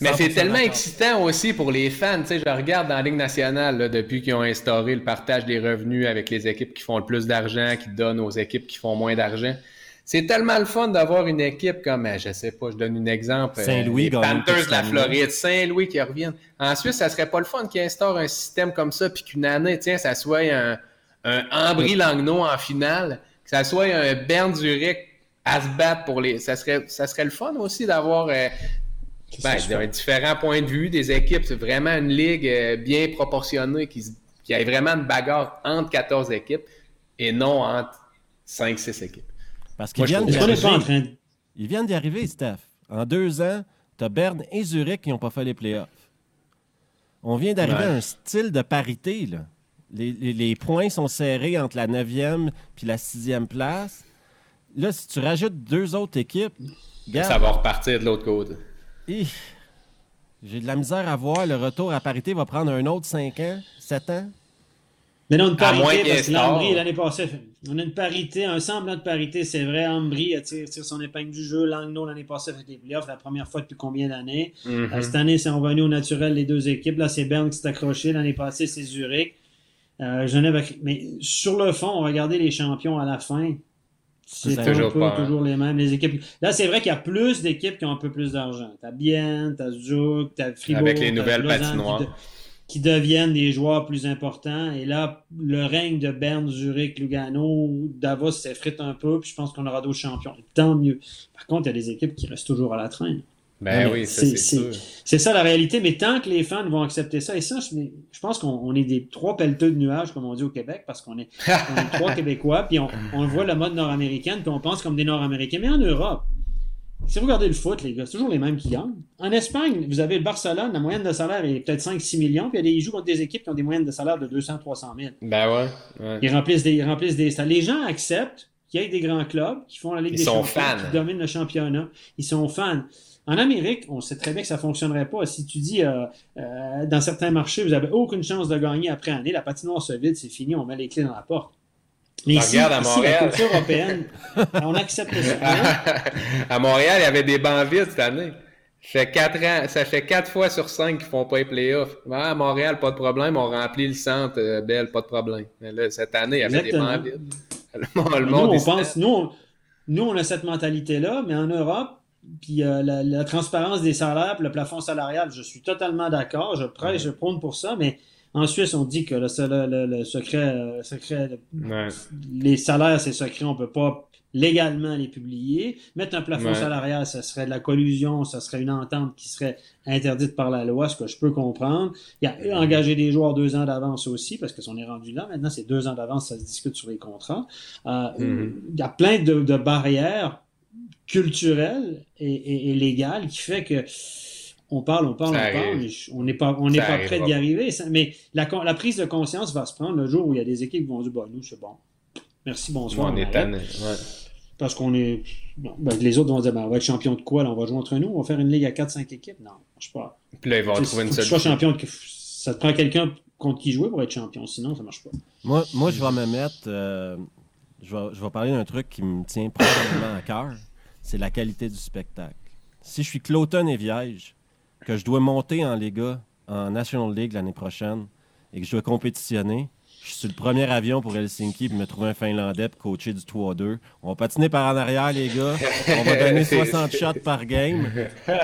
mais c'est tellement excitant aussi pour les fans. Tu sais, je regarde dans la Ligue nationale depuis qu'ils ont instauré le partage des revenus avec les équipes qui font le plus d'argent, qui donnent aux équipes qui font moins d'argent. C'est tellement le fun d'avoir une équipe comme, euh, je sais pas, je donne un exemple. Euh, Saint-Louis, les Panthers de la Floride, Saint-Louis qui reviennent. Ensuite, ça serait pas le fun qu'ils instaurent un système comme ça, puis qu'une année, tiens, ça soit un, un Ambry Langnau en finale, que ça soit un Bern Zurich à se battre pour les. Ça serait, ça serait le fun aussi d'avoir euh, ben, différents points de vue des équipes. C'est vraiment une ligue euh, bien proportionnée qui, qui a vraiment une bagarre entre 14 équipes et non entre 5-6 équipes. Parce qu'ils viennent, d'y Ils viennent d'y arriver, Steph. En deux ans, tu as Berne et Zurich qui n'ont pas fait les playoffs. On vient d'arriver à un style de parité. Là. Les, points sont serrés entre la 9e et la 6e place. Là, si tu rajoutes deux autres équipes, ça va repartir de l'autre côté. J'ai de la misère à voir. Le retour à parité va prendre un autre 5 ans, 7 ans? Mais non, une parité, parce que l'Ambry, l'année passée, on a une parité, un semblant de parité, c'est vrai. Ambry tire, tire, son épingle du jeu. Langnau, l'année passée, fait les playoffs, la première fois depuis combien d'années? Mm-hmm. Euh, cette année, c'est revenu au naturel, les deux équipes. Là, c'est Bern qui s'est accroché. L'année passée, c'est Zurich. Euh, Genève, mais sur le fond, on va regarder les champions à la fin. C'est toujours, toujours les mêmes. Les équipes. Là, c'est vrai qu'il y a plus d'équipes qui ont un peu plus d'argent. T'as Bien, t'as Zouk, t'as Fribourg. Avec les nouvelles patinoires. Qui, deviennent des joueurs plus importants. Et là, le règne de Berne, Zurich, Lugano, Davos s'effrite un peu. Puis je pense qu'on aura d'autres champions. Tant mieux. Par contre, il y a des équipes qui restent toujours à la traîne. Ben oui, c'est ça la réalité, mais tant que les fans vont accepter ça, et ça, je, pense qu'on est des trois pelleteux de nuages, comme on dit au Québec, parce qu'on est, trois Québécois, puis on, on, voit le mode nord-américain, puis on pense comme des Nord-Américains. Mais en Europe, si vous regardez le foot, les gars, c'est toujours les mêmes qui gagnent. En Espagne, vous avez le Barcelone, la moyenne de salaire est peut-être 5-6 millions, puis ils jouent contre des équipes qui ont des moyennes de salaire de 200-300 000. Ben ouais, Ils remplissent des, ils remplissent des... Les gens acceptent qu'il y ait des grands clubs qui font la Ligue des Champions, qui dominent le championnat. Ils sont fans. En Amérique, on sait très bien que ça ne fonctionnerait pas. Si tu dis euh, euh, dans certains marchés, vous n'avez aucune chance de gagner après année, la patinoire se vide, c'est fini, on met les clés dans la porte. Mais ici, regarde à Montréal. la culture européenne, on accepte ça. à Montréal, il y avait des bancs vides cette année. Ça fait quatre ans, ça fait quatre fois sur cinq qu'ils font pas les playoffs. à Montréal, pas de problème, on remplit le centre, euh, belle, pas de problème. Mais là, cette année, il y avait des bancs vides. Le monde, nous, on pense, nous, nous, on a cette mentalité-là, mais en Europe, puis euh, la, transparence des salaires, le plafond salarial, je suis totalement d'accord. Je prêche, je prône pour ça, mais en Suisse, on dit que le, secret, euh, secret les salaires, c'est secret, on ne peut pas légalement les publier. Mettre un plafond salarial, ce serait de la collusion, ce serait une entente qui serait interdite par la loi, ce que je peux comprendre. Il y a engager des joueurs deux ans d'avance aussi, parce que si on est rendu là, maintenant c'est deux ans d'avance, ça se discute sur les contrats. Euh, mm-hmm. Il y a plein de barrières culturel et, légal qui fait que on parle, on parle, on parle, on n'est pas, on n'est pas prêt d'y arriver. Mais la, la, prise de conscience va se prendre le jour où il y a des équipes qui vont dire, bah, nous, c'est bon. Merci, bonsoir. On est tanné. Parce qu'on est. Ben, les autres vont dire, ben, on va être champion de quoi? Là, on va jouer entre nous, on va faire une ligue à 4-5 équipes. Non, je sais pas. Puis là, ils vont trouver une solution. champion ça te prend quelqu'un contre qui jouer pour être champion, sinon ça marche pas. Moi, moi je vais me mettre. euh, je, vais, je vais parler d'un truc qui me tient profondément à cœur. C'est la qualité du spectacle. Si je suis Cloton et Viège, que je dois monter en Liga, en National League l'année prochaine, et que je dois compétitionner, je suis sur le premier avion pour Helsinki pour me trouver un Finlandais pour coacher du 3-2. On va patiner par en arrière, les gars. On va donner 60 shots par game.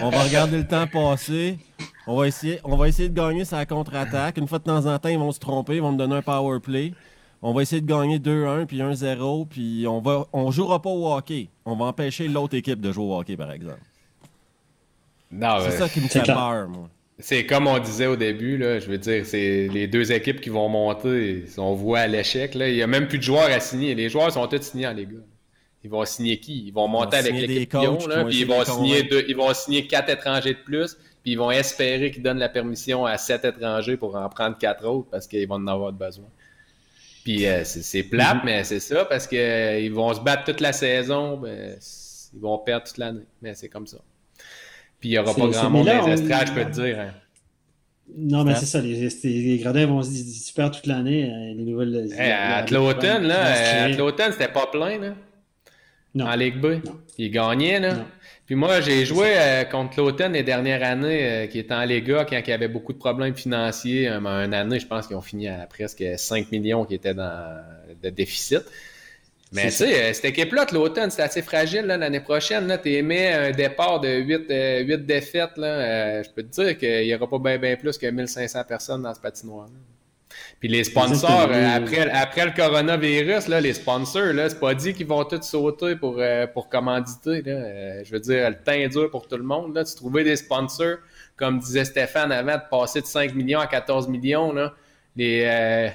On va regarder le temps passer. On va essayer, on va essayer de gagner sa contre-attaque. Une fois de temps en temps, ils vont se tromper, ils vont me donner un power play. On va essayer de gagner 2-1 puis 1-0, puis on va on jouera pas au hockey. On va empêcher l'autre équipe de jouer au hockey, par exemple. Non, C'est ça qui me fait peur, moi. C'est comme on disait au début, là, je veux dire, c'est les deux équipes qui vont monter, on voit à l'échec. là. Il n'y a même plus de joueurs à signer. Les joueurs sont tous signés les gars. Ils vont signer qui? Ils vont monter vont avec l'équipe là, puis ils vont, signer deux- ils vont signer quatre étrangers de plus, puis ils vont espérer qu'ils donnent la permission à sept étrangers pour en prendre quatre autres parce qu'ils vont en avoir besoin. Puis euh, c'est plate, Mhm. mais c'est ça, parce qu'ils vont se battre toute la saison, ben, ils vont perdre toute l'année. Mais c'est comme ça. Puis il n'y aura pas grand monde là, dans les on- je peux te dire. hein. Non, mais c'est ça, les, gradins vont se dire, tu perds toute l'année, euh, les nouvelles. Hey, à les- là, à. Tloten, c'était pas plein, là, Non. en Ligue B. Non. Il gagnait, là. Non. Puis moi, j'ai joué euh, contre Tloten les dernières années, euh, qui était en Liga, quand il y avait beaucoup de problèmes financiers. Un, un année, je pense qu'ils ont fini à presque 5 millions qui étaient dans de déficit. Mais tu C'est sais, euh, cette équipe-là, Tloten, c'était assez fragile là, l'année prochaine. Là, t'aimais un départ de 8, euh, huit défaites. Là, euh, je peux te dire qu'il n'y aura pas bien bien plus que 1500 personnes dans ce patinoire. Puis les sponsors, euh, après, après le coronavirus, là, les sponsors, là, c'est pas dit qu'ils vont tous sauter pour, euh, pour commanditer. Là. Euh, je veux dire, le temps est dur pour tout le monde. Là. Tu trouvais des sponsors, comme disait Stéphane avant, de passer de 5 millions à 14 millions. Là. Les, euh,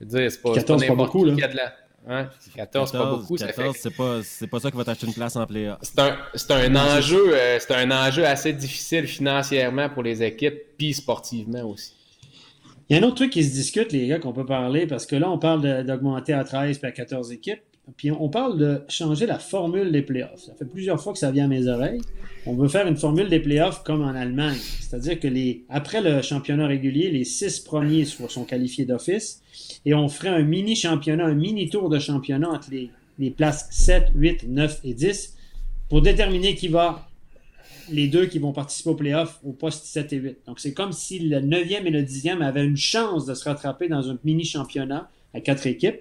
je veux dire, c'est pas, c'est 14, pas n'importe beaucoup, qui là. qui a de la... Hein? 14, c'est pas beaucoup. ça fait 14, c'est pas, c'est pas ça qui va t'acheter une place en playoff. c'est un, c'est un enjeu, euh, c'est un enjeu assez difficile financièrement pour les équipes, puis sportivement aussi. Il y a un autre truc qui se discute, les gars, qu'on peut parler, parce que là, on parle d'augmenter à 13 puis à 14 équipes. Puis on parle de changer la formule des playoffs. Ça fait plusieurs fois que ça vient à mes oreilles. On veut faire une formule des playoffs comme en Allemagne. C'est-à-dire que les, après le championnat régulier, les six premiers sont qualifiés d'office. Et on ferait un mini championnat, un mini tour de championnat entre les, les places 7, 8, 9 et 10 pour déterminer qui va les deux qui vont participer aux playoffs au poste 7 et 8. Donc, c'est comme si le 9e et le 10e avaient une chance de se rattraper dans un mini-championnat à quatre équipes.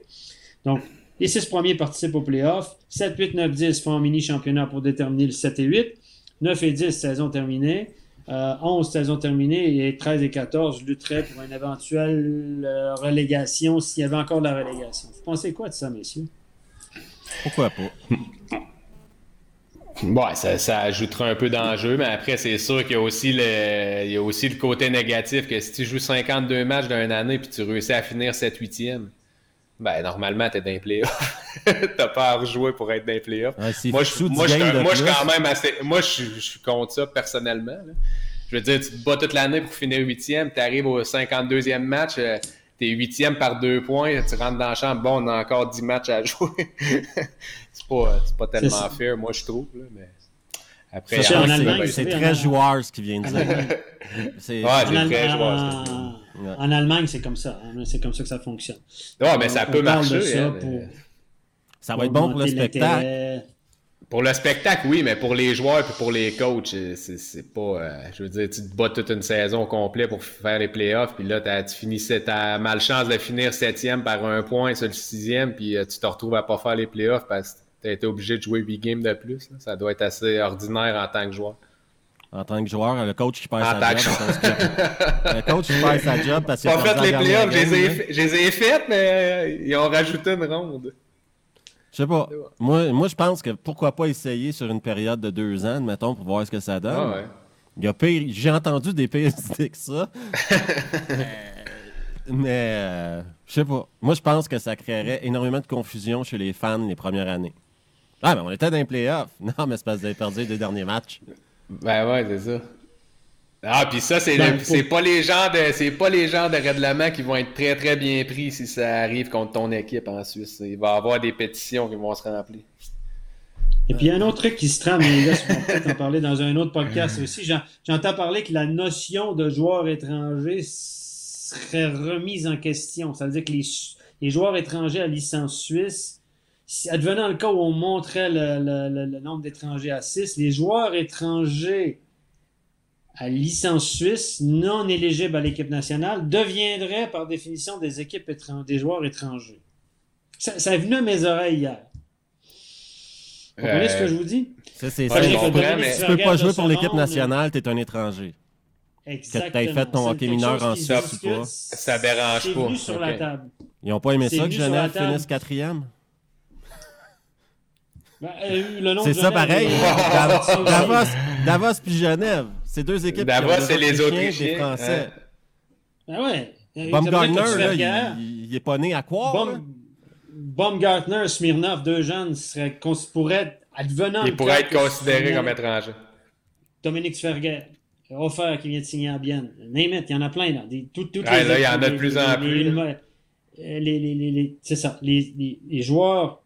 Donc, les six premiers participent aux playoffs. 7, 8, 9, 10 font un mini-championnat pour déterminer le 7 et 8. 9 et 10, saison terminée. Euh, 11, saison terminée. Et 13 et 14 lutteraient pour une éventuelle euh, relégation s'il y avait encore de la relégation. Vous pensez quoi de ça, messieurs? Pourquoi pas? Ouais, ça, ça ajoutera un peu d'enjeu, mais après, c'est sûr qu'il y a aussi le, il y a aussi le côté négatif que si tu joues 52 matchs d'une année puis tu réussis à finir 7-8e, ben, normalement, t'es dans les playoffs. T'as pas à rejouer pour être dans les playoffs. Ouais, Moi, je, moi, 10 je, moi, quand même assez. Moi, je, suis- je suis contre ça personnellement. là. Je veux dire, tu te bats toute l'année pour finir huitième, tu arrives au 52e match, euh, t'es huitième par deux points, tu rentres dans la chambre, bon, on a encore 10 matchs à jouer. C'est pas, c'est pas tellement fair, moi, je trouve. là, mais après, c'est Allemagne, très en- joueur ce qu'il vient de dire. C'est- Ouais, en c'est Allemagne- très joueur, en- c'est Ouais. en Allemagne, c'est comme ça. hein. C'est comme ça que ça fonctionne. Ouais, mais ça On peut marcher. ça hein, pour- mais- Ça va être bon pour le spectacle. Pour le spectacle, oui, mais pour les joueurs et pour les coachs, euh, c'est c'est pas. euh, je veux dire, tu te bats toute une saison complète pour faire les playoffs, puis là, t'as- tu finis, t'as malchance de finir septième par un point sur le sixième, puis euh, tu te retrouves à pas faire les playoffs parce que t'as été obligé de jouer 8 games de plus. là. Ça doit être assez ordinaire en tant que joueur. En tant que joueur, le coach qui perd En sa que job. que- Le coach qui perd sa job parce Pas a fait les playoffs, je les ai faites, mais euh, ils ont rajouté une ronde. Je sais pas. Moi, moi je pense que pourquoi pas essayer sur une période de deux ans, mettons, pour voir ce que ça donne. Ah ouais. Il y a pire- J'ai entendu des pires idées que ça. Mais euh, je sais pas. Moi, je pense que ça créerait énormément de confusion chez les fans les premières années. Ah, mais on était dans les playoffs. Non, mais c'est parce que vous avez perdu les deux derniers matchs. Ben ouais, c'est ça. Ah, puis ça, c'est Ben, c'est pas les gens de c'est pas les gens de règlement qui vont être très très bien pris si ça arrive contre ton équipe en Suisse. Il va y avoir des pétitions qui vont se remplir. Et puis, il y a un autre truc qui se trame, les gars, on peut-être en parler dans un autre podcast aussi. J'en- J'entends parler que la notion de joueur étranger, serait remise en question. Ça veut dire que les, les joueurs étrangers à licence suisse, advenant le cas où on montrait le, le- le- le nombre d'étrangers à 6, les joueurs étrangers à licence suisse non éligibles à l'équipe nationale deviendraient par définition des équipes des joueurs étrangers. Ça, ça est venu à mes oreilles hier. Vous comprenez Euh, ce que je vous dis? Ça, c'est ça. je Tu comprends, peux- Tu pas jouer pour l'équipe monde, nationale, t'es un étranger. Exactement. t'aies fait ton C'est hockey mineur en Suisse ou pas. Ça dérange pas. venu sur la Ok. table. Ils ont pas aimé C'est ça que Genève finisse quatrième? Ben, euh, le nom C'est de ça pareil. Dav- Davos, Davos puis Genève. C'est deux équipes Davos, c'est les Autrichiens, des Autrichiens. Français. Ben ouais. Euh, Baumgartner, là, il, il est pas né à quoi? Baum- Baumgartner, Smirnov, deux jeunes seraient pourraient, advenant Il le pourrait cas être que considéré Smirnov- comme étranger. Dominique Sferger, Offer qui vient de signer à Bienne. Name it, il y en a plein là. Des, tout- toutes Ouais, les là, il y en a de les- plus les- en les- plus, les- là. les- les- les- les- les- C'est ça. Les, les- les joueurs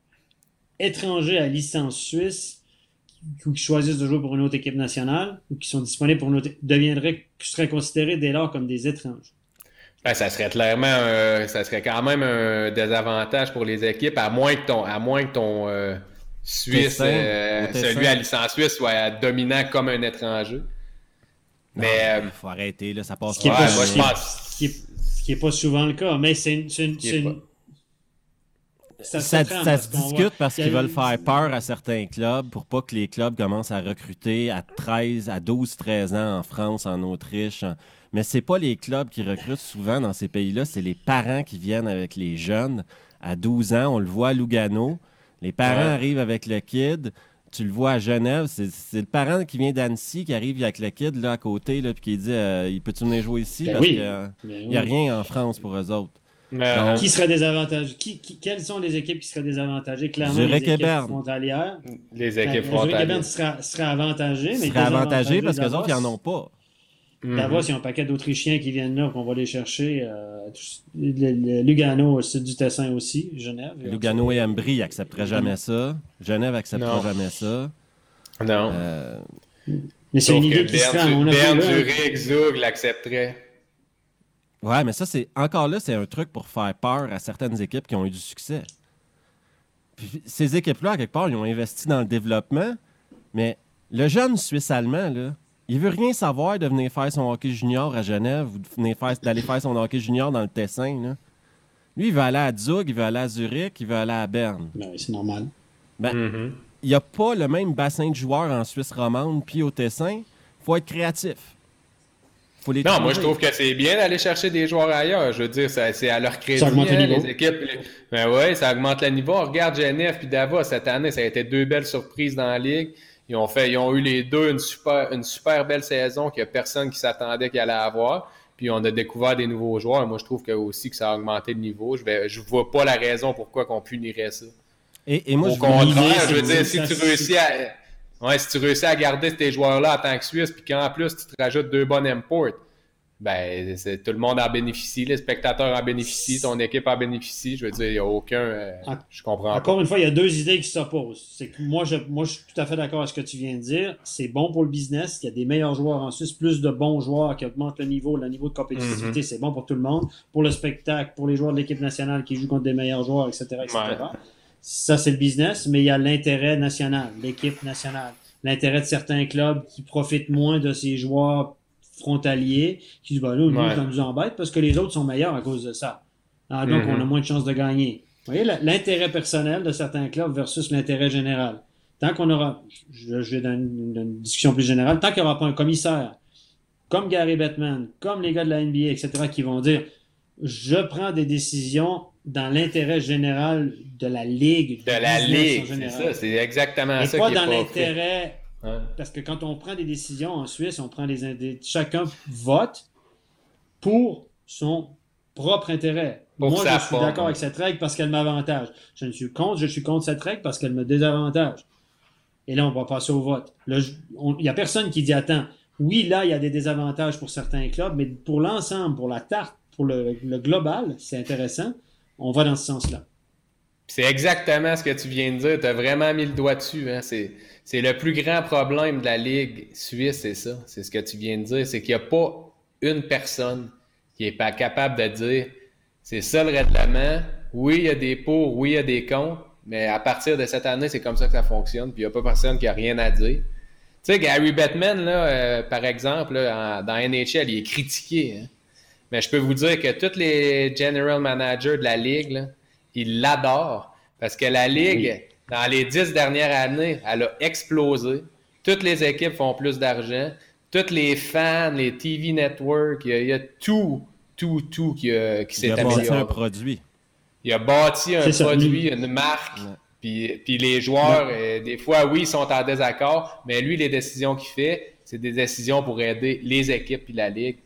étrangers à licence suisse qui, ou qui choisissent de jouer pour une autre équipe nationale ou qui sont disponibles pour une autre deviendraient, seraient considérés dès lors comme des étrangers. Ben, ça serait clairement un- ça serait quand même un désavantage pour les équipes, à moins que ton, à moins que ton euh, Suisse, euh, celui à licence suisse, soit dominant comme un étranger. Mais Mais, euh, il faut arrêter, là, ça passe Ce qui est Ouais, pas- pas. moi ce je qui est- pense. Ce qui est, ce qui est pas souvent le cas, mais c'est une. c'est une- Qui est c'est une- Ça, se ça, discute voit- parce qu'ils veulent eu- faire peur à certains clubs pour pas que les clubs commencent à recruter à 13, à 12, 13 ans en France, en Autriche. en- Mais c'est pas les clubs qui recrutent souvent dans ces pays-là, c'est les parents qui viennent avec les jeunes. À 12 ans, on le voit à Lugano. Les parents Ouais. arrivent avec le kid. Tu le vois à Genève, c'est le parent qui vient d'Annecy qui arrive avec le kid là à côté là, puis qui dit euh, il peut-tu venir jouer ici? Ben parce oui. que euh, Ben il n'y a oui. rien en France pour eux autres. Euh, Qui serait désavantagé? Qui, qui- quelles sont les équipes qui seraient désavantagées? Clairement, les équipes Berne. frontalières. les équipes Zurich et frontalières. Berne seraient, seraient avantagés, mais Ils seraient avantagés parce que les Davos- autres, ils n'en ont pas. Davos, il y a un paquet d'Autrichiens qui viennent là, qu'on va les chercher. euh, tous- le, le Lugano, au sud du Tessin aussi, Genève. Lugano et Embry n'accepteraient jamais ça. Genève n'acceptera Non. jamais ça. Non. Euh, Mais c'est une idée qui serait, à Berne, mon avis, Berne, Zurich, Zug l'accepterait. Ouais, mais ça, c'est encore là, c'est un truc pour faire peur à certaines équipes qui ont eu du succès. Puis, ces équipes-là, à quelque part, ils ont investi dans le développement, mais le jeune Suisse-Allemand, là, il veut rien savoir de venir faire son hockey junior à Genève ou faire- d'aller faire son hockey junior dans le Tessin. là. Lui, il veut aller à Zug, il veut aller à Zurich, il veut aller à Berne. ben oui, c'est normal. Ben, Mhm. il n'y a pas le même bassin de joueurs en Suisse romande puis au Tessin. faut être créatif. Faut les Non, moi je trouve que c'est bien d'aller chercher des joueurs ailleurs. Je veux dire, c'est à leur crédit. Ça augmente le hein, niveau. les équipes. les- Ben ouais, ça augmente le niveau. Regarde Genève puis Davos cette année, ça a été deux belles surprises dans la ligue. Ils ont fait, ils ont eu les deux une super, une super belle saison qu'il n'y a personne qui s'attendait qu'il allait avoir. Puis on a découvert des nouveaux joueurs. Moi, je trouve que aussi que ça a augmenté le niveau. Je vais, je vois pas la raison pourquoi qu'on punirait ça. Et, et moi, Au je veux- contraire, je veux dire, si tu réussis à. Ouais, si tu réussis à garder tes joueurs-là en tant que Suisse, puis qu'en plus tu te rajoutes deux bonnes imports, ben tout le monde en bénéficie, les spectateurs en bénéficient, ton équipe en bénéficie. Je veux dire, il n'y a aucun. euh, je comprends pas. Encore une fois, il y a deux idées qui s'opposent. C'est que moi je, moi, je suis tout à fait d'accord avec ce que tu viens de dire. C'est bon pour le business. Il y a des meilleurs joueurs en Suisse, plus de bons joueurs qui augmentent le niveau, le niveau de compétitivité. C'est bon pour tout le monde. Pour le spectacle, pour les joueurs de l'équipe nationale qui jouent contre des meilleurs joueurs, etc. etc. Ouais. Ça, c'est le business, mais il y a l'intérêt national, l'équipe nationale. L'intérêt de certains clubs qui profitent moins de ces joueurs frontaliers, qui disent, ben là, nous, Ouais. ça nous embête parce que les autres sont meilleurs à cause de ça. Ah, donc, Mhm. on a moins de chances de gagner. Vous voyez, l'intérêt personnel de certains clubs versus l'intérêt général. Tant qu'on aura, je, je vais dans une, dans une discussion plus générale, tant qu'il n'y aura pas un commissaire, comme Gary Bettman, comme les gars de la NBA, etc., qui vont dire, je prends des décisions dans l'intérêt général de la Ligue. De la ligue, c'est ça, c'est exactement Et ça pas qui dans l'intérêt parce que quand on prend des décisions en Suisse, on prend des- chacun vote pour son propre intérêt. Pour Moi, je suis d'accord avec cette règle parce qu'elle m'avantage. Je ne suis contre, je suis contre cette règle parce qu'elle me désavantage. Et là, on va passer au vote. Il n'y a personne qui dit attends, oui, là, il y a des désavantages pour certains clubs, mais pour l'ensemble, pour la tarte, pour le, le global, c'est intéressant. On va dans ce sens-là. C'est exactement ce que tu viens de dire. Tu as vraiment mis le doigt dessus. Hein. C'est, le plus grand problème de la Ligue suisse, c'est ça. C'est ce que tu viens de dire. C'est qu'il n'y a pas une personne qui qui est pas capable de dire c'est ça le règlement, oui, il y a des pour, oui, il y a des contre, mais à partir de cette année, c'est comme ça que ça fonctionne, puis il n'y a pas personne qui a rien à dire. Tu sais, Gary Bettman, là, euh, par exemple, dans NHL, il est critiqué. Hein. Mais je peux vous dire que tous les general managers de la Ligue, là, ils l'adorent. Parce que la Ligue, dans les dix dernières années, elle a explosé. Toutes les équipes font plus d'argent. Tous les fans, les TV networks, il y a, tout, tout, tout qui, qui s'est amélioré. Il a bâti un produit. Il a bâti un produit, une marque. Puis, puis les joueurs, euh, des fois, oui, ils sont en désaccord, mais lui, les décisions qu'il fait, c'est des décisions pour aider les équipes puis la ligue.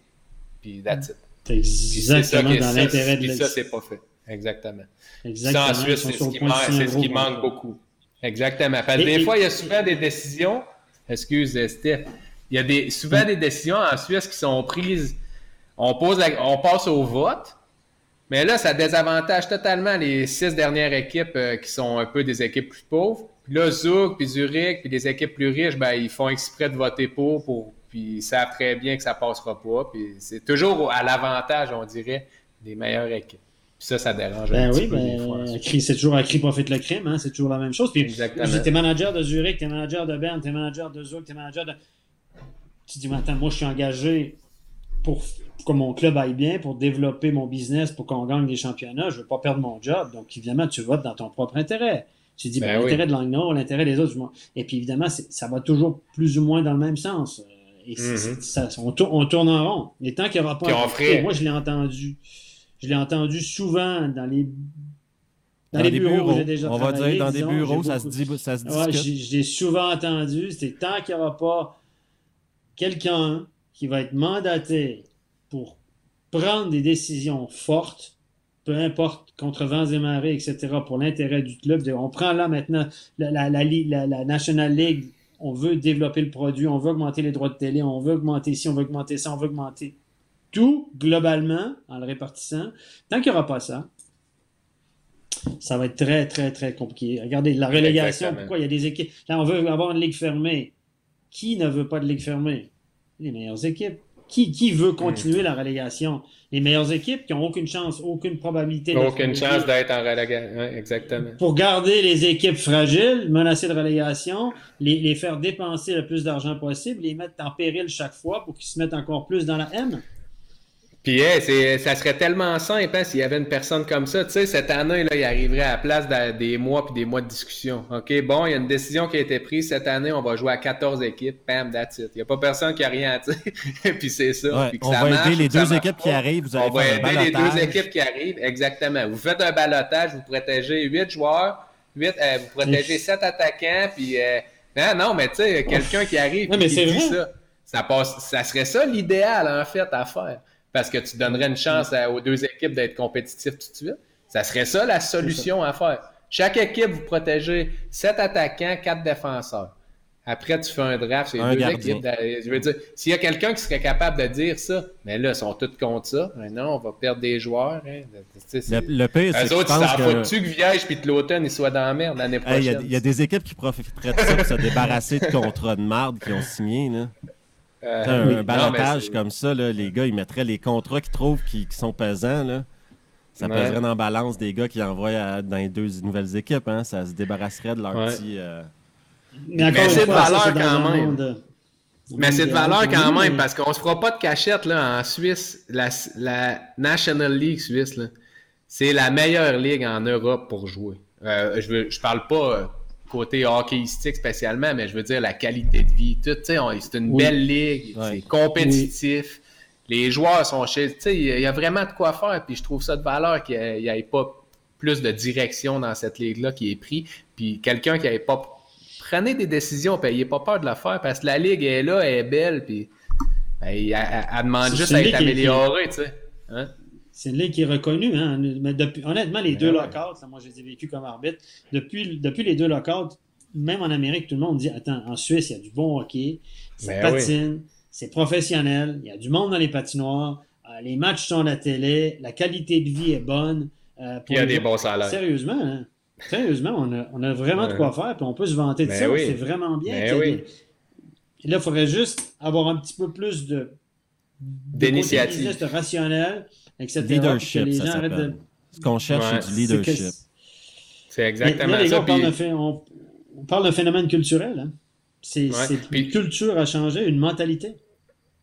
Puis that's it. C'est exactement ça dans l'intérêt de ça, c'est pas fait. Exactement. Exactement. Ça, en Suisse, c'est ce, qui, manque, ce qui manque beaucoup. Exactement. Parce des fois, il y a souvent des décisions. Excuse, Steph. Il y a des, souvent des décisions en Suisse qui sont prises. On, pose on passe au vote, mais là, ça désavantage totalement les six dernières équipes euh, qui sont un peu des équipes plus pauvres. Puis là, Zug, puis Zurich, puis les équipes plus riches, ben, ils font exprès de voter pour, pour puis ils savent très bien que ça passera pas. Puis c'est toujours à l'avantage, on dirait, des meilleures équipes. Puis ça, ça dérange ben un oui, peu ben, C'est toujours à cri profite le crime, hein? c'est toujours la même chose. Puis t'es manager de Zurich, t'es manager de Berne, t'es manager de Zug, t'es manager de... Tu dis, maintenant, moi, je suis engagé pour que mon club aille bien, pour développer mon business, pour qu'on gagne des championnats, je ne veux pas perdre mon job. Donc, évidemment, tu votes dans ton propre intérêt. Tu dis, ben, ben l'intérêt de Langnau, l'intérêt des autres. Et puis, évidemment, ça va toujours plus ou moins dans le même sens. Et mm-hmm. ça, on, tourne, en rond. Et tant qu'il n'y aura pas un moi, je l'ai entendu. Je l'ai entendu souvent dans les dans, les bureaux, On va dire dans des bureaux, ça se dit, ça se J'ai souvent entendu, c'est tant qu'il n'y aura pas quelqu'un qui va être mandaté pour prendre des décisions fortes, peu importe, contre vents et marées, etc., pour l'intérêt du club. On prend là maintenant la, la, la, National League, on veut développer le produit, on veut augmenter les droits de télé, on veut augmenter ci, on veut augmenter ça, on veut augmenter tout globalement en le répartissant. Tant qu'il n'y aura pas ça, ça va être très, très, très compliqué. Regardez, la relégation, pourquoi il y a des équipes? Là, on veut avoir une ligue fermée. Qui ne veut pas de ligue fermée? Les meilleures équipes. Qui, qui veut hmm. continuer la relégation? Les meilleures équipes qui n'ont aucune chance, aucune probabilité Aucune chance d'être en relégation. exactement. Pour garder les équipes fragiles, menacées de relégation, les, les faire dépenser le plus d'argent possible, les mettre en péril chaque fois pour qu'ils se mettent encore plus dans la haine. Puis ça serait tellement simple hein, s'il y avait une personne comme ça. Tu sais, cette année, là, il arriverait à la place des mois puis des mois de discussion. OK, bon, il y a une décision qui a été prise. Cette année, on va jouer à 14 équipes. Bam, that's it. Il n'y a pas personne qui a rien à dire. puis c'est ça. on va aider les deux équipes qui arrivent. Vous allez on va aider les deux équipes qui arrivent. Exactement. Vous faites un balotage, vous protégez 8 joueurs, 8, euh, vous protégez 7 attaquants. Puis, euh, non, non, mais tu sais, quelqu'un qui arrive non, mais dit ça, ça, passe, ça serait ça l'idéal, en fait, à faire parce que tu donnerais une chance aux deux équipes d'être compétitifs tout de suite. Ça serait ça la solution à faire. Chaque équipe, vous protégez sept attaquants, quatre défenseurs. Après, tu fais un draft, c'est deux équipes. Je veux dire, s'il y a quelqu'un qui serait capable de dire ça, mais là, ils sont tous contre ça. non, on va perdre des joueurs. Hein. Le, pire, c'est que. autres, que... tu que Viège puis l'automne, ils soient dans la merde l'année prochaine? Il y, a des équipes qui profiteraient de ça pour se débarrasser de contrats de marde qu'ils ont signés. Là. Euh, un balotage comme ça, les gars, ils mettraient les contrats qu'ils trouvent qui, sont pesants. Là. Ça pèserait dans balance des gars qui envoient dans les deux nouvelles équipes. Hein. Ça se débarrasserait de leur petit. Euh, Mais, c'est de valeur quand même. Mais c'est de valeur quand même, parce qu'on se fera pas de cachette là, en Suisse. La, National League Suisse, c'est la meilleure ligue en Europe pour jouer. Euh, je, ne je parle pas côté hockeyistique spécialement, mais je veux dire la qualité de vie, tout, c'est une belle ligue, c'est compétitif. Les joueurs sont chez, tu sais, il y a vraiment de quoi faire, puis je trouve ça de valeur qu'il n'y ait, pas plus de direction dans cette ligue-là qui est pris, puis quelqu'un qui n'avait pas prenez des décisions, puis n'ayez pas peur de la faire, parce que la ligue est là, elle est belle, puis ben, elle, demande juste à être améliorée, tu sais. Hein? C'est une ligue qui est reconnue. Hein? Mais depuis, honnêtement, les deux lockouts, moi je les ai vécus comme arbitre, depuis, depuis les deux lockouts, même en Amérique, tout le monde dit Attends, en Suisse, il y a du bon hockey, c'est ben patine, c'est professionnel, il y a du monde dans les patinoires, euh, les matchs sont à la télé, la qualité de vie est bonne. Euh, il y a des bons salaires. Sérieusement, hein? Sérieusement, on a, on a vraiment de quoi faire, puis on peut se vanter de ben ça, c'est vraiment bien. Là, il faudrait juste avoir un petit peu plus de d'initiative. business, de rationnel, etc. Leadership, les ça s'appelle. de- Ce qu'on cherche, Ouais. c'est du leadership. C'est que- C'est Mais exactement là, les gars, ça. on, parle puis- d'un phé- on- on parle d'un phénomène culturel. hein. C'est Ouais, c'est puis- une culture à changer, une mentalité.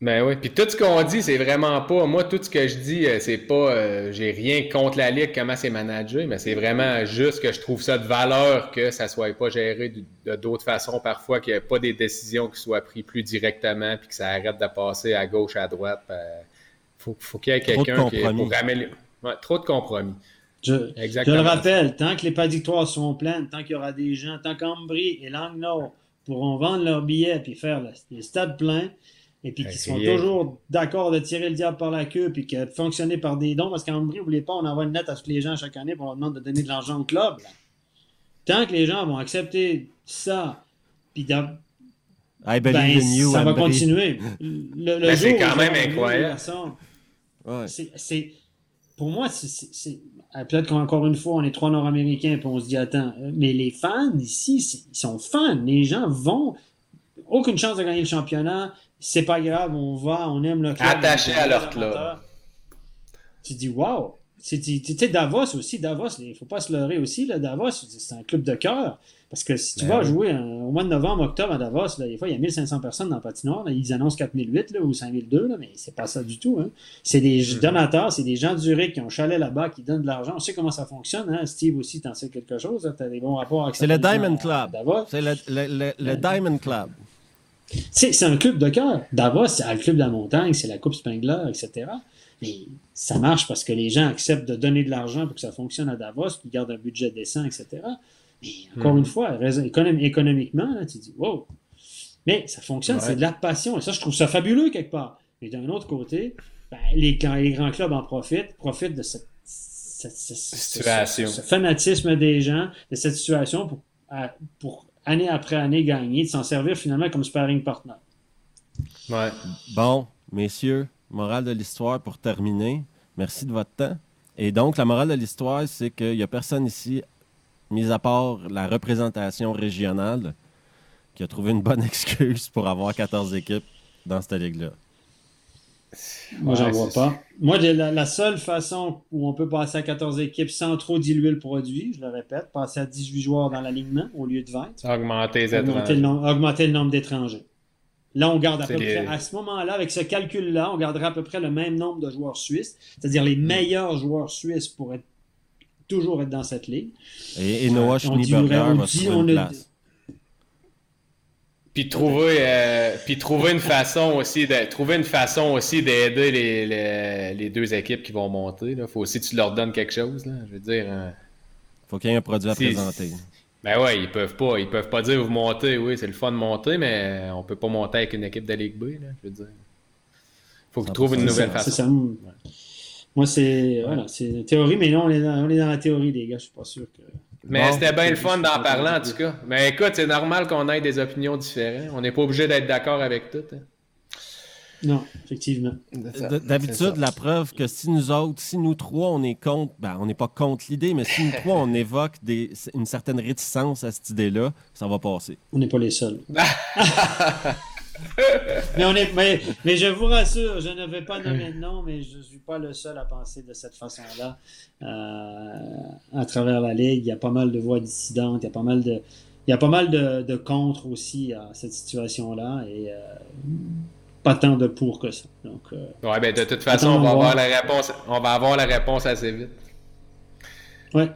Ben oui, puis tout ce qu'on dit, c'est vraiment pas. Moi, tout ce que je dis, euh, c'est pas. euh, J'ai rien contre la ligue, comment c'est managé, mais c'est vraiment juste que je trouve ça de valeur que ça soit pas géré de d'autres façons parfois, qu'il n'y ait pas des décisions qui soient prises plus directement, puis que ça arrête de passer à gauche, à droite. Il faut, faut qu'il y ait quelqu'un qui pour améliorer. Ouais, trop de compromis. Je, je le rappelle, tant que les prédictoires seront pleines, tant qu'il y aura des gens, tant qu'Ambry et Langnau pourront vendre leurs billets puis faire le- les stades pleins, et puis qu'ils Ben, sont toujours d'accord de tirer le diable par la queue, puis que de fonctionner par des dons, parce qu'Ambry, n'oubliez pas, on envoie une lettre à tous les gens chaque année pour leur demander de donner de l'argent au club. là. Tant que les gens vont accepter ça, puis ben, believe in you, ça va continuer. Le, le Ben, c'est quand même incroyable. Ouais. c'est, c'est- pour moi, c'est, euh, peut-être qu'encore une fois, on est trois Nord-Américains et on se dit, attends, euh, mais les fans ici, ils sont fans. Les gens vont. Aucune chance de gagner le championnat. C'est pas grave, on va, on aime le club. Aime à leur club. Tu dis, wow! C'est- Tu sais, Davos aussi, Davos, il ne faut pas se leurrer aussi. Là, Davos, c'est un club de cœur. Parce que si tu Ben vas oui. jouer euh, au mois de novembre, octobre à Davos, là, des fois, il y a 1500 personnes dans le patinoire. là, ils annoncent 4008 là, ou 5002, là, mais c'est pas ça du tout. Hein. C'est des Mhm. donateurs, c'est des gens du RIC qui ont un chalet là-bas, qui donnent de l'argent. On sait comment ça fonctionne. Hein. Steve aussi, t'en sais quelque chose. Tu as des bons rapports avec C'est le Diamond Club. C'est le, le- le- le Ouais. Diamond Club. C'est c'est un club de cœur. Davos, c'est le club de la montagne, c'est la Coupe Spengler, etc. Mais ça marche parce que les gens acceptent de donner de l'argent pour que ça fonctionne à Davos, qu'ils gardent un budget décent, etc. Mais encore une fois, raison- économ- économiquement, là, tu dis, wow. Mais ça fonctionne, Ouais. c'est de la passion. Et ça, je trouve ça fabuleux quelque part. Mais d'un autre côté, ben, les, quand les grands clubs en profitent, profitent de cette, cette- cette- Situation. ce, ce fanatisme des gens, de cette situation pour, à- pour année après année gagner, de s'en servir finalement comme sparring partner. Ouais. Bon, messieurs, morale de l'histoire pour terminer. Merci de votre temps. Et donc, la morale de l'histoire, c'est qu'il n'y a personne ici, mis à part la représentation régionale, qui a trouvé une bonne excuse pour avoir 14 équipes dans cette ligue-là. Moi, j'en vois pas. Moi, la, la seule façon où on peut passer à 14 équipes sans trop diluer le produit, je le répète, passer à 18 joueurs dans l'alignement au lieu de 20, Augmenter les augmenter étrangers. le, nom- augmenter le nombre d'étrangers. Là, on garde à peu près, à ce moment-là, avec ce calcul-là, on gardera à peu près le même nombre de joueurs suisses, c'est-à-dire Hmm. les meilleurs joueurs suisses pour être, toujours être dans cette ligue. Et, et Noah On Schneeberger va trouver on une a- place. Puis trouver, euh, puis trouver une façon aussi de trouver une façon aussi d'aider les, les, les deux équipes qui vont monter. Il faut aussi que tu leur donnes quelque chose. Là. Je veux dire. euh, faut qu'il y ait un produit à Si- présenter. ben ouais, ils peuvent pas. Ils peuvent pas dire vous montez, oui, c'est le fun de monter, mais on peut pas monter avec une équipe de Ligue B. Là, je veux dire. Faut que tu trouves une C'est nouvelle C'est façon. ça. Moi, c'est voilà, c'est une théorie, mais là, on est, dans, on est dans la théorie, les gars. Je suis pas sûr que. Mais Bon. c'était bien le fun d'en parler en tout cas. Mais écoute, c'est normal qu'on ait des opinions différentes. On n'est pas obligé d'être d'accord avec tout. hein. Non, effectivement. D'habitude, la preuve que si nous autres, si nous trois, on est contre, ben, on n'est pas contre l'idée, mais si nous trois, on évoque des, une certaine réticence à cette idée-là, ça va passer. On n'est pas les seuls. mais, on est, mais, mais je vous rassure, je ne vais pas nommer de nom, mais je ne suis pas le seul à penser de cette façon-là. Euh, à travers la Ligue, il y a pas mal de voix dissidentes, il y a pas mal de, il y a pas mal de, de contre aussi à cette situation-là, et euh, pas tant de pour que ça. Donc, euh, Ouais, ben de toute façon, on va on va avoir la réponse. On va avoir la réponse assez vite. ouais.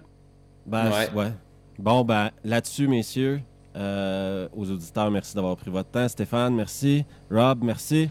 Ben, Ouais. ouais. Bon, ben, là-dessus, messieurs, euh, aux auditeurs, merci d'avoir pris votre temps. Stéphane, merci. Rob, merci.